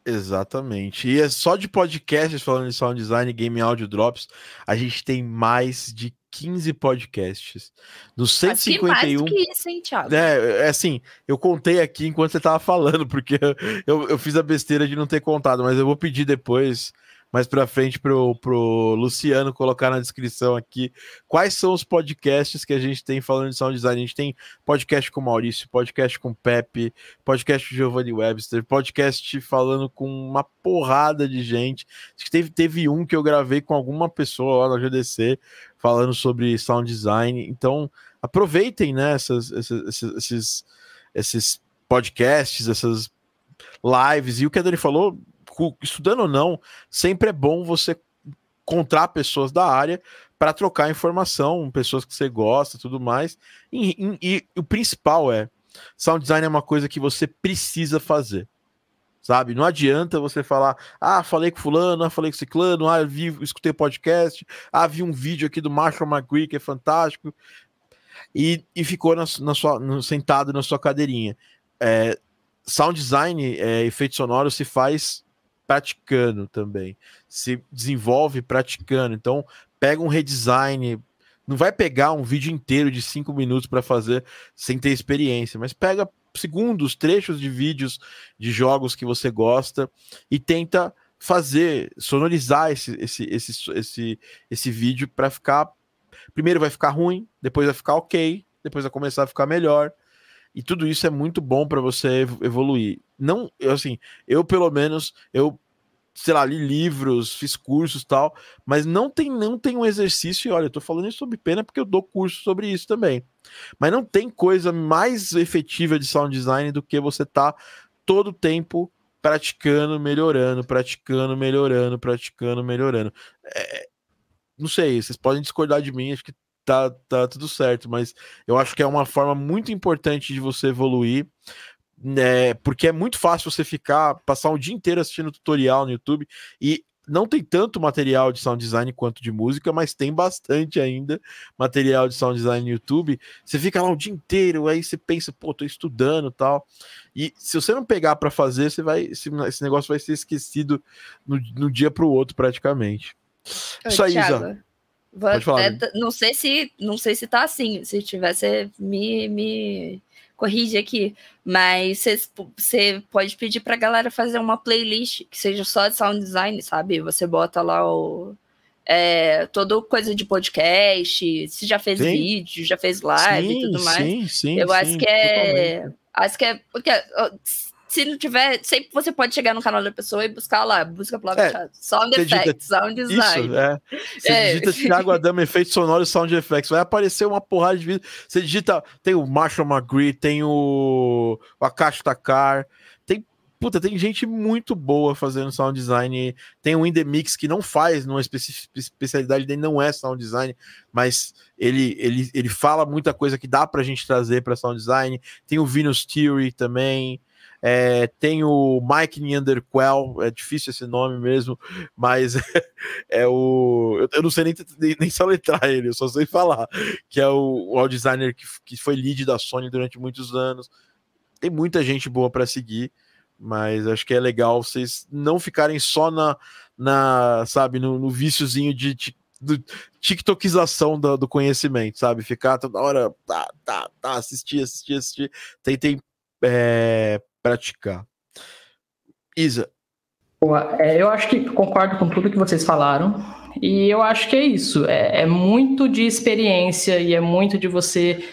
Exatamente. E é só de podcasts falando de sound design, game audio drops, a gente tem mais de 15 podcasts. Dos 151. Mais que isso, hein, Thiago? É, é assim, eu contei aqui enquanto você tava falando, porque eu, eu fiz a besteira de não ter contado, mas eu vou pedir depois mais para frente pro, pro Luciano colocar na descrição aqui quais são os podcasts que a gente tem falando de sound design. A gente tem podcast com Maurício, podcast com Pepe, podcast com Giovanni Webster, podcast falando com uma porrada de gente. Acho que teve, teve um que eu gravei com alguma pessoa lá na GDC falando sobre sound design. Então, aproveitem né, essas, esses, esses, esses podcasts, essas lives. E o que a Dani falou, estudando ou não, sempre é bom você encontrar pessoas da área para trocar informação, pessoas que você gosta, tudo mais. E, e, e, o principal é, sound design é uma coisa que você precisa fazer. Sabe? Não adianta você falar, ah, falei com fulano, ah, falei com ciclano, ah, vi, escutei podcast, ah, vi um vídeo aqui do Marshall McGree que é fantástico, e, e ficou na, na sua, no, sentado na sua cadeirinha. É, sound design, é, efeito sonoro se faz praticando também. Se desenvolve praticando. Então, pega um redesign. Não vai pegar um vídeo inteiro de cinco minutos para fazer sem ter experiência, mas pega segundos, trechos de vídeos de jogos que você gosta e tenta fazer, sonorizar esse, esse, esse, esse, esse vídeo para ficar. Primeiro vai ficar ruim, depois vai ficar ok, depois vai começar a ficar melhor. E tudo isso é muito bom para você evoluir. Não, eu, assim, eu pelo menos, eu, sei lá, li livros, fiz cursos tal, mas não tem, não tem um exercício, e olha, eu tô falando isso sobre pena porque eu dou curso sobre isso também. Mas não tem coisa mais efetiva de sound design do que você tá todo tempo praticando, melhorando, praticando, melhorando, praticando, melhorando. É, não sei, vocês podem discordar de mim, acho que tá, tá tudo certo, mas eu acho que é uma forma muito importante de você evoluir, né, porque é muito fácil você ficar, passar um dia inteiro assistindo tutorial no YouTube e não tem tanto material de sound design quanto de música, mas tem bastante ainda material de sound design no YouTube. Você fica lá o dia inteiro, aí você pensa, pô, tô estudando tal. E se você não pegar para fazer, você vai, esse, esse, negócio vai ser esquecido no, no dia para o outro, praticamente. Ô, Isso aí, Isa. Pode falar, é, não sei se não sei se tá assim. Se tivesse, me, me corrige aqui. Mas você pode pedir pra galera fazer uma playlist que seja só de sound design, sabe? Você bota lá o. É, toda coisa de podcast, se já fez sim. vídeo, já fez live sim, e tudo mais. Sim, sim, Eu acho que é. Totalmente. Acho que é. Porque se não tiver, sempre você pode chegar no canal da pessoa e buscar lá, busca a palavra é, sound effects, sound design. Isso, é. Você é. digita Thiago Adama efeitos sonoros sound effects, vai aparecer uma porrada de vídeo. Você digita, tem o Marshall McGree, tem o, o Akash Takar, tem Puta, tem gente muito boa fazendo sound design. Tem o Indemix que não faz, numa especialidade dele não é sound design, mas ele, ele, ele fala muita coisa que dá pra gente trazer para sound design. Tem o Venus Theory também. É, tem o Mike Neanderquell, é difícil esse nome mesmo, mas é, o. Eu, não sei nem, nem, nem soletrar ele, eu só sei falar. Que é o, o designer que, que foi lead da Sony durante muitos anos. Tem muita gente boa para seguir, mas acho que é legal vocês não ficarem só na, na sabe, no, no viciozinho de, de do tiktokização do, do, conhecimento, sabe? Ficar toda hora, tá, tá, tá, assistir, assistir, assistir. Tentem é, praticar. Isa. É, eu acho que concordo com tudo que vocês falaram. E eu acho que é isso. É, é muito de experiência e é muito de você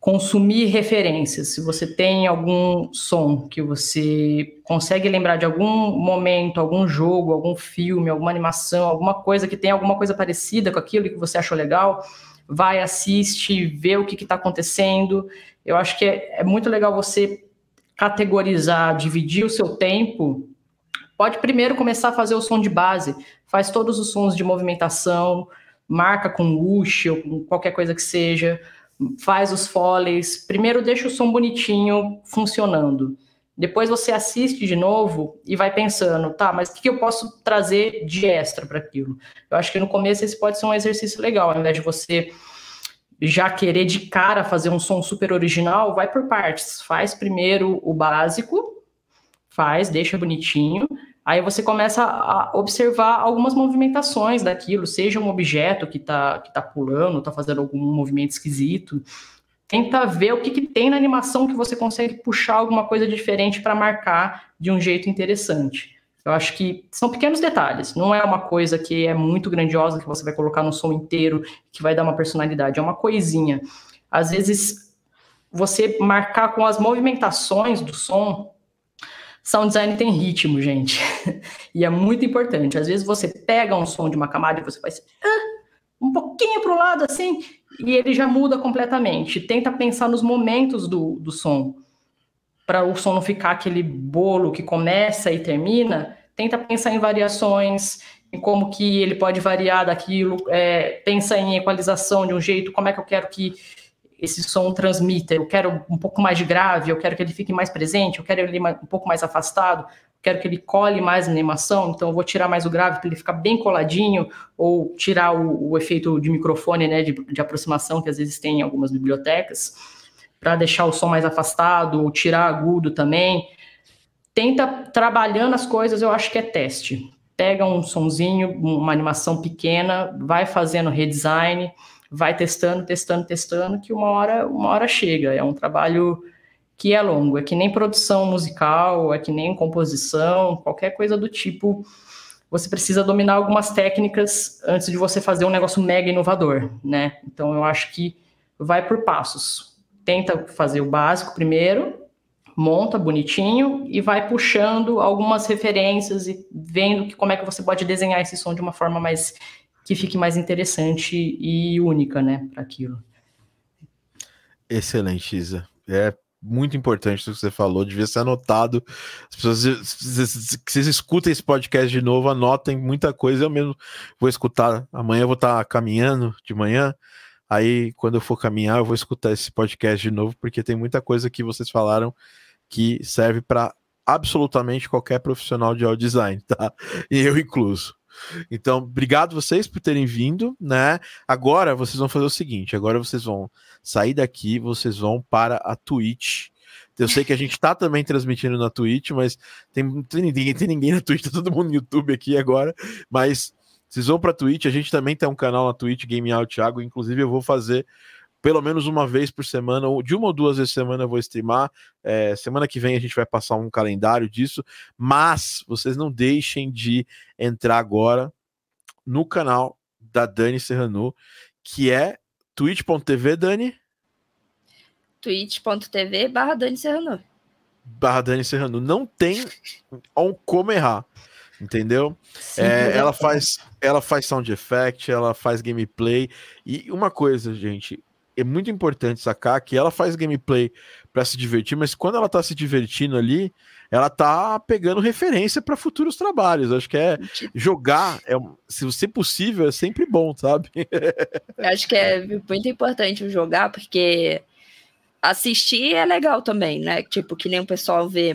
consumir referências. Se você tem algum som que você consegue lembrar de algum momento, algum jogo, algum filme, alguma animação, alguma coisa que tem alguma coisa parecida com aquilo que você achou legal, vai, assiste, vê o que está acontecendo. Eu acho que é, é muito legal você categorizar, dividir o seu tempo. Pode primeiro começar a fazer o som de base, faz todos os sons de movimentação, marca com whoosh ou com qualquer coisa que seja faz os foleys. Primeiro deixa o som bonitinho funcionando. Depois você assiste de novo e vai pensando, tá, mas o que eu posso trazer de extra para aquilo? Eu acho que no começo esse pode ser um exercício legal, ao invés de você já querer de cara fazer um som super original, vai por partes. Faz primeiro o básico, faz, deixa bonitinho, Aí você começa a observar algumas movimentações daquilo, seja um objeto que está que tá pulando, está fazendo algum movimento esquisito. Tenta ver o que, que tem na animação que você consegue puxar alguma coisa diferente para marcar de um jeito interessante. Eu acho que são pequenos detalhes, não é uma coisa que é muito grandiosa que você vai colocar no som inteiro, que vai dar uma personalidade, é uma coisinha. Às vezes, você marcar com as movimentações do som Sound design tem ritmo, gente. e é muito importante. Às vezes você pega um som de uma camada e você faz ah, um pouquinho para o lado assim, e ele já muda completamente. Tenta pensar nos momentos do, do som. Para o som não ficar aquele bolo que começa e termina, tenta pensar em variações, em como que ele pode variar daquilo, é, pensa em equalização de um jeito, como é que eu quero que esse som transmita. Eu quero um pouco mais de grave, eu quero que ele fique mais presente, eu quero ele um pouco mais afastado, quero que ele cole mais animação, então eu vou tirar mais o grave para ele ficar bem coladinho, ou tirar o, o efeito de microfone, né, de, de, aproximação que às vezes tem em algumas bibliotecas, para deixar o som mais afastado, ou tirar agudo também. Tenta trabalhando as coisas, eu acho que é teste. Pega um sonzinho, uma animação pequena, vai fazendo redesign, vai testando, testando, testando, que uma hora, uma hora chega. É um trabalho que é longo, é que nem produção musical, é que nem composição, qualquer coisa do tipo. Você precisa dominar algumas técnicas antes de você fazer um negócio mega inovador, né? Então eu acho que vai por passos. Tenta fazer o básico primeiro, monta bonitinho e vai puxando algumas referências e vendo que, como é que você pode desenhar esse som de uma forma mais que fique mais interessante e única, né, para aquilo. Excelente, Isa. É muito importante o que você falou, devia ser anotado. As pessoas que vocês escutem esse podcast de novo, anotem muita coisa. Eu mesmo vou escutar. Amanhã eu vou estar caminhando de manhã. Aí, quando eu for caminhar, eu vou escutar esse podcast de novo, porque tem muita coisa que vocês falaram que serve para absolutamente qualquer profissional de audio design, tá? E eu incluso. Então, obrigado vocês por terem vindo, né? Agora vocês vão fazer o seguinte: agora vocês vão sair daqui, vocês vão para a Twitch. Eu sei que a gente tá também transmitindo na Twitch, mas tem, tem, ninguém, tem ninguém na Twitch, tá todo mundo no YouTube aqui agora. Mas vocês vão para a Twitch, a gente também tem um canal na Twitch, Game Out Thiago. Inclusive, eu vou fazer pelo menos uma vez por semana, ou de uma ou duas vezes por semana eu vou streamar. É, semana que vem a gente vai passar um calendário disso, mas vocês não deixem de entrar agora no canal da Dani Serrano, que é twitch.tv, Dani? twitch.tv barra Dani Serrano. Barra Dani Serrano. Não tem como errar entendeu? Sim, é, ela faz ela faz sound effect, ela faz gameplay e uma coisa, gente, é muito importante sacar que ela faz gameplay para se divertir, mas quando ela tá se divertindo ali, ela tá pegando referência para futuros trabalhos. Acho que é jogar, é, se você possível, é sempre bom, sabe? acho que é muito importante jogar, porque assistir é legal também, né? Tipo, que nem o pessoal vê.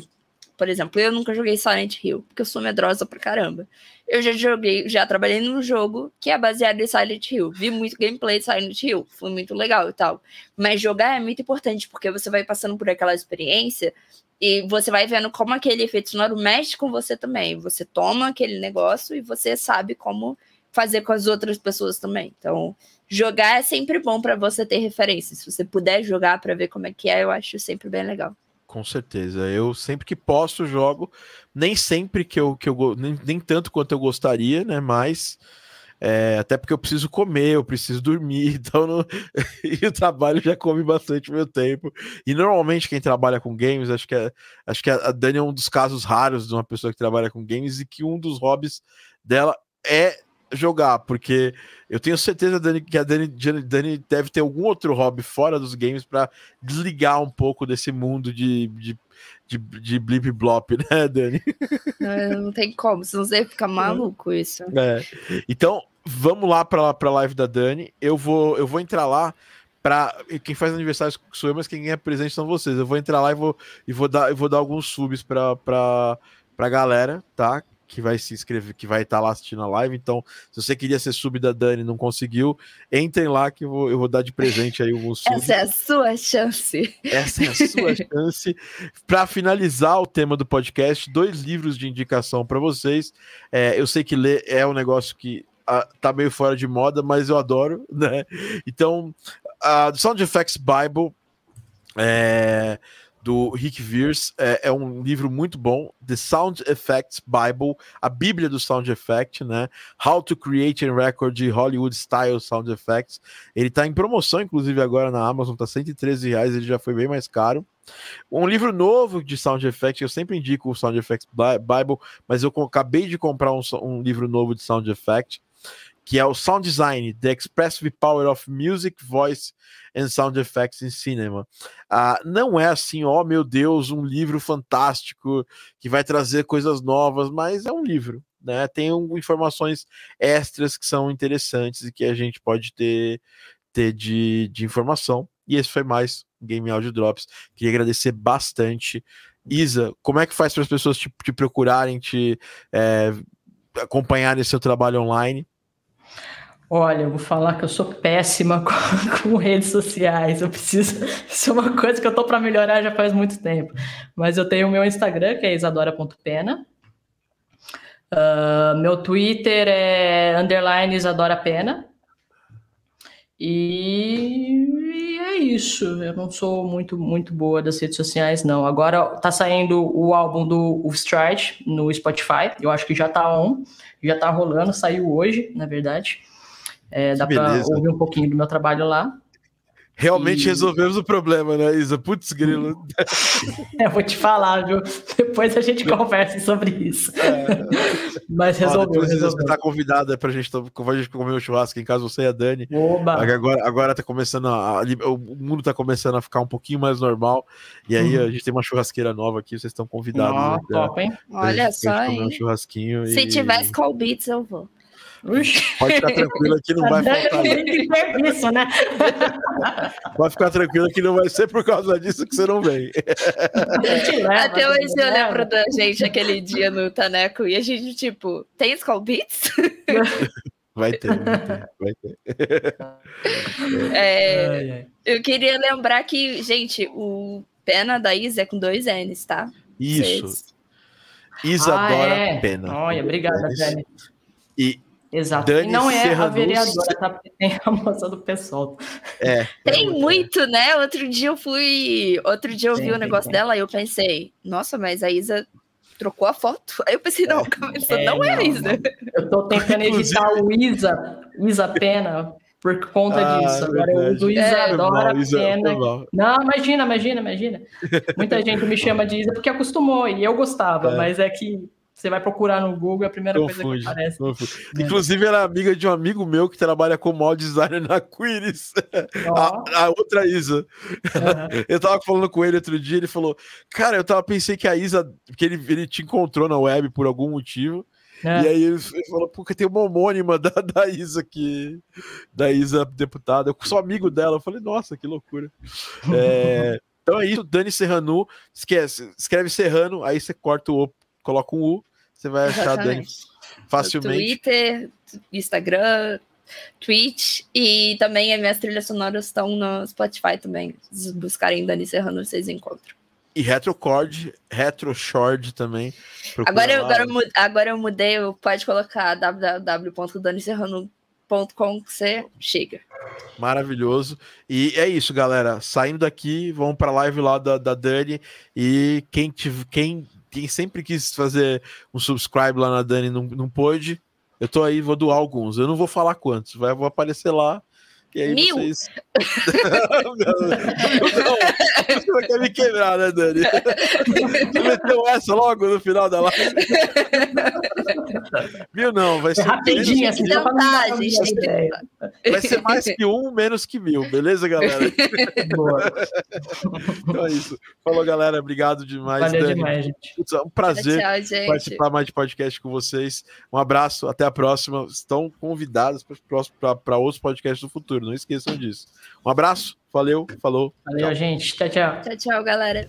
Por exemplo, eu nunca joguei Silent Hill, porque eu sou medrosa pra caramba. Eu já joguei, já trabalhei num jogo que é baseado em Silent Hill. Vi muito gameplay de Silent Hill, foi muito legal e tal. Mas jogar é muito importante, porque você vai passando por aquela experiência e você vai vendo como aquele efeito sonoro mexe com você também. Você toma aquele negócio e você sabe como fazer com as outras pessoas também. Então, jogar é sempre bom para você ter referência. Se você puder jogar para ver como é que é, eu acho sempre bem legal. Com certeza. Eu sempre que posso jogo, nem sempre que eu, que eu nem, nem tanto quanto eu gostaria, né? Mas é, até porque eu preciso comer, eu preciso dormir, então no... e o trabalho já come bastante meu tempo. E normalmente quem trabalha com games, acho que, é, acho que a Dani é um dos casos raros de uma pessoa que trabalha com games e que um dos hobbies dela é jogar, porque eu tenho certeza, Dani, que a Dani, Dani deve ter algum outro hobby fora dos games para desligar um pouco desse mundo de, de, de, de blip blop, né, Dani? Não, não tem como, senão você fica maluco isso. É. Então, vamos lá para a live da Dani. Eu vou, eu vou entrar lá para quem faz aniversário sou eu, mas quem é presente são vocês. Eu vou entrar lá e vou, e vou dar, eu vou dar alguns subs para para galera, tá? Que vai se inscrever, que vai estar tá lá assistindo a live. Então, se você queria ser sub da Dani e não conseguiu, entrem lá que eu vou, eu vou dar de presente aí alguns subs. Essa é a sua chance. Essa é a sua chance. Para finalizar o tema do podcast, dois livros de indicação para vocês. É, eu sei que ler é um negócio que uh, tá meio fora de moda, mas eu adoro, né? Então, a Sound Effects Bible é do Rick Veers. É, é, um livro muito bom, The Sound Effects Bible, a Bíblia do Sound Effect, né? How to Create and Record Hollywood Style Sound Effects. Ele está em promoção, inclusive, agora na Amazon, tá 113 reais, ele já foi bem mais caro. Um livro novo de Sound Effects, eu sempre indico o Sound Effects Bible, mas eu acabei de comprar um, um livro novo de Sound Effects que é o Sound Design, The Expressive Power of Music, Voice and Sound Effects in Cinema. Uh, não é assim, ó oh, meu Deus, um livro fantástico que vai trazer coisas novas, mas é um livro, né? Tem um, informações extras que são interessantes e que a gente pode ter, ter de, de informação. E esse foi mais Game Audio Drops. Queria agradecer bastante. Isa, como é que faz para as pessoas te, te procurarem, te é, acompanharem seu trabalho online? Olha, eu vou falar que eu sou péssima com, com, redes sociais. Eu preciso. Isso é uma coisa que eu tô para melhorar já faz muito tempo. Mas eu tenho o meu Instagram, que é isadora.pena. Uh, meu Twitter é underline Isadora. E, isso. Eu não sou muito, muito boa das redes sociais, não. Agora tá saindo o álbum do Stride no Spotify. Eu acho que já tá on, já tá rolando, saiu hoje, na verdade. É, dá para ouvir um pouquinho do meu trabalho lá. Realmente e... resolvemos o problema, né, Isa? Putz, grilo. é, vou te falar, viu? Depois a gente conversa sobre isso. É. Mas resolveu. Ó, resolveu. Você tá convidada pra gente, pra gente comer um churrasco em casa, você e a Dani. Oba. Agora, agora tá começando a, O mundo tá começando a ficar um pouquinho mais normal. E aí uhum. a gente tem uma churrasqueira nova aqui, vocês estão convidados. Oh, né, top, hein? Olha só, hein? Um churrasquinho Se e... tivesse call beats, eu vou. Pode ficar tranquila que não vai faltar. Isso, né? Pode ficar tranquila que não vai ser por causa disso que você não vem. Até hoje eu lembro da gente aquele dia no Taneco e a gente, tipo, tem Skull Beats? Vai ter, vai ter, vai ter. É, eu queria lembrar que, gente, o Pena da Isa é com dois N's, tá? Isso. Vocês... Isadora ah, é? Pena. Olha, obrigada, Dani. E Exato. Dani e não é a vereadora, tá? Porque tem a moça do pessoal. É. Tem muito, né? Outro dia eu fui. Outro dia eu vi o negócio dela e eu pensei, nossa, mas a Isa trocou a foto. Aí eu pensei, não, é, não é, a Isa. Não. Eu tô tentando evitar o Isa, Isa Pena, por conta ah, disso. Agora eu uso Isadora é, Pena. Não, imagina, imagina, imagina. Muita gente me chama de Isa porque acostumou e eu gostava, é. mas é que você vai procurar no Google, é a primeira confunde, coisa que aparece. É. Inclusive, era amiga de um amigo meu que trabalha como mod designer na Quiris. Oh. A, a, outra Isa. Uhum. Eu tava falando com ele outro dia, ele falou: Cara, eu tava pensei que a Isa, que ele, ele te encontrou na web por algum motivo. É. E aí ele, falou, porque tem uma homônima da, da Isa aqui, da Isa deputada. Eu sou amigo dela. Eu falei, nossa, que loucura. É, então é isso, Dani Serrano. Esquece, escreve Serrano, aí você corta O, coloca um U, você vai achar Dani facilmente. Twitter, Instagram, Twitch e também as minhas trilhas sonoras estão no Spotify também. Se buscarem Dani Serrano, vocês encontram. E Retrocord, Retroshord também. Agora eu, agora, eu, agora eu mudei, pode colocar www.daniserrano.com que você chega. Maravilhoso. E é isso, galera. Saindo daqui, vamos para a live lá da, da Dani. E quem, quem, quem sempre quis fazer um subscribe lá na Dani não, não pôde, eu tô aí, vou doar alguns. Eu não vou falar quantos, vai, vou aparecer lá. E aí Mil? vocês. não, você quer me quebrar, né, Dani? Você meteu essa logo no final da live? mil não, vai ser. Rapidinho, assim, só pra ideia. Vai ser mais que um, menos que mil, beleza, galera? Boa. então é isso. Falou, galera. Obrigado demais, Valeu Dani. demais, gente. Putz, é um prazer Tchau, participar mais de podcast com vocês. Um abraço, até a próxima. Estão convidados para outros podcasts do futuro, não esqueçam disso. Um abraço, Valeu, falou. Valeu, tchau. gente. Tchau, tchau. Tchau, tchau, galera.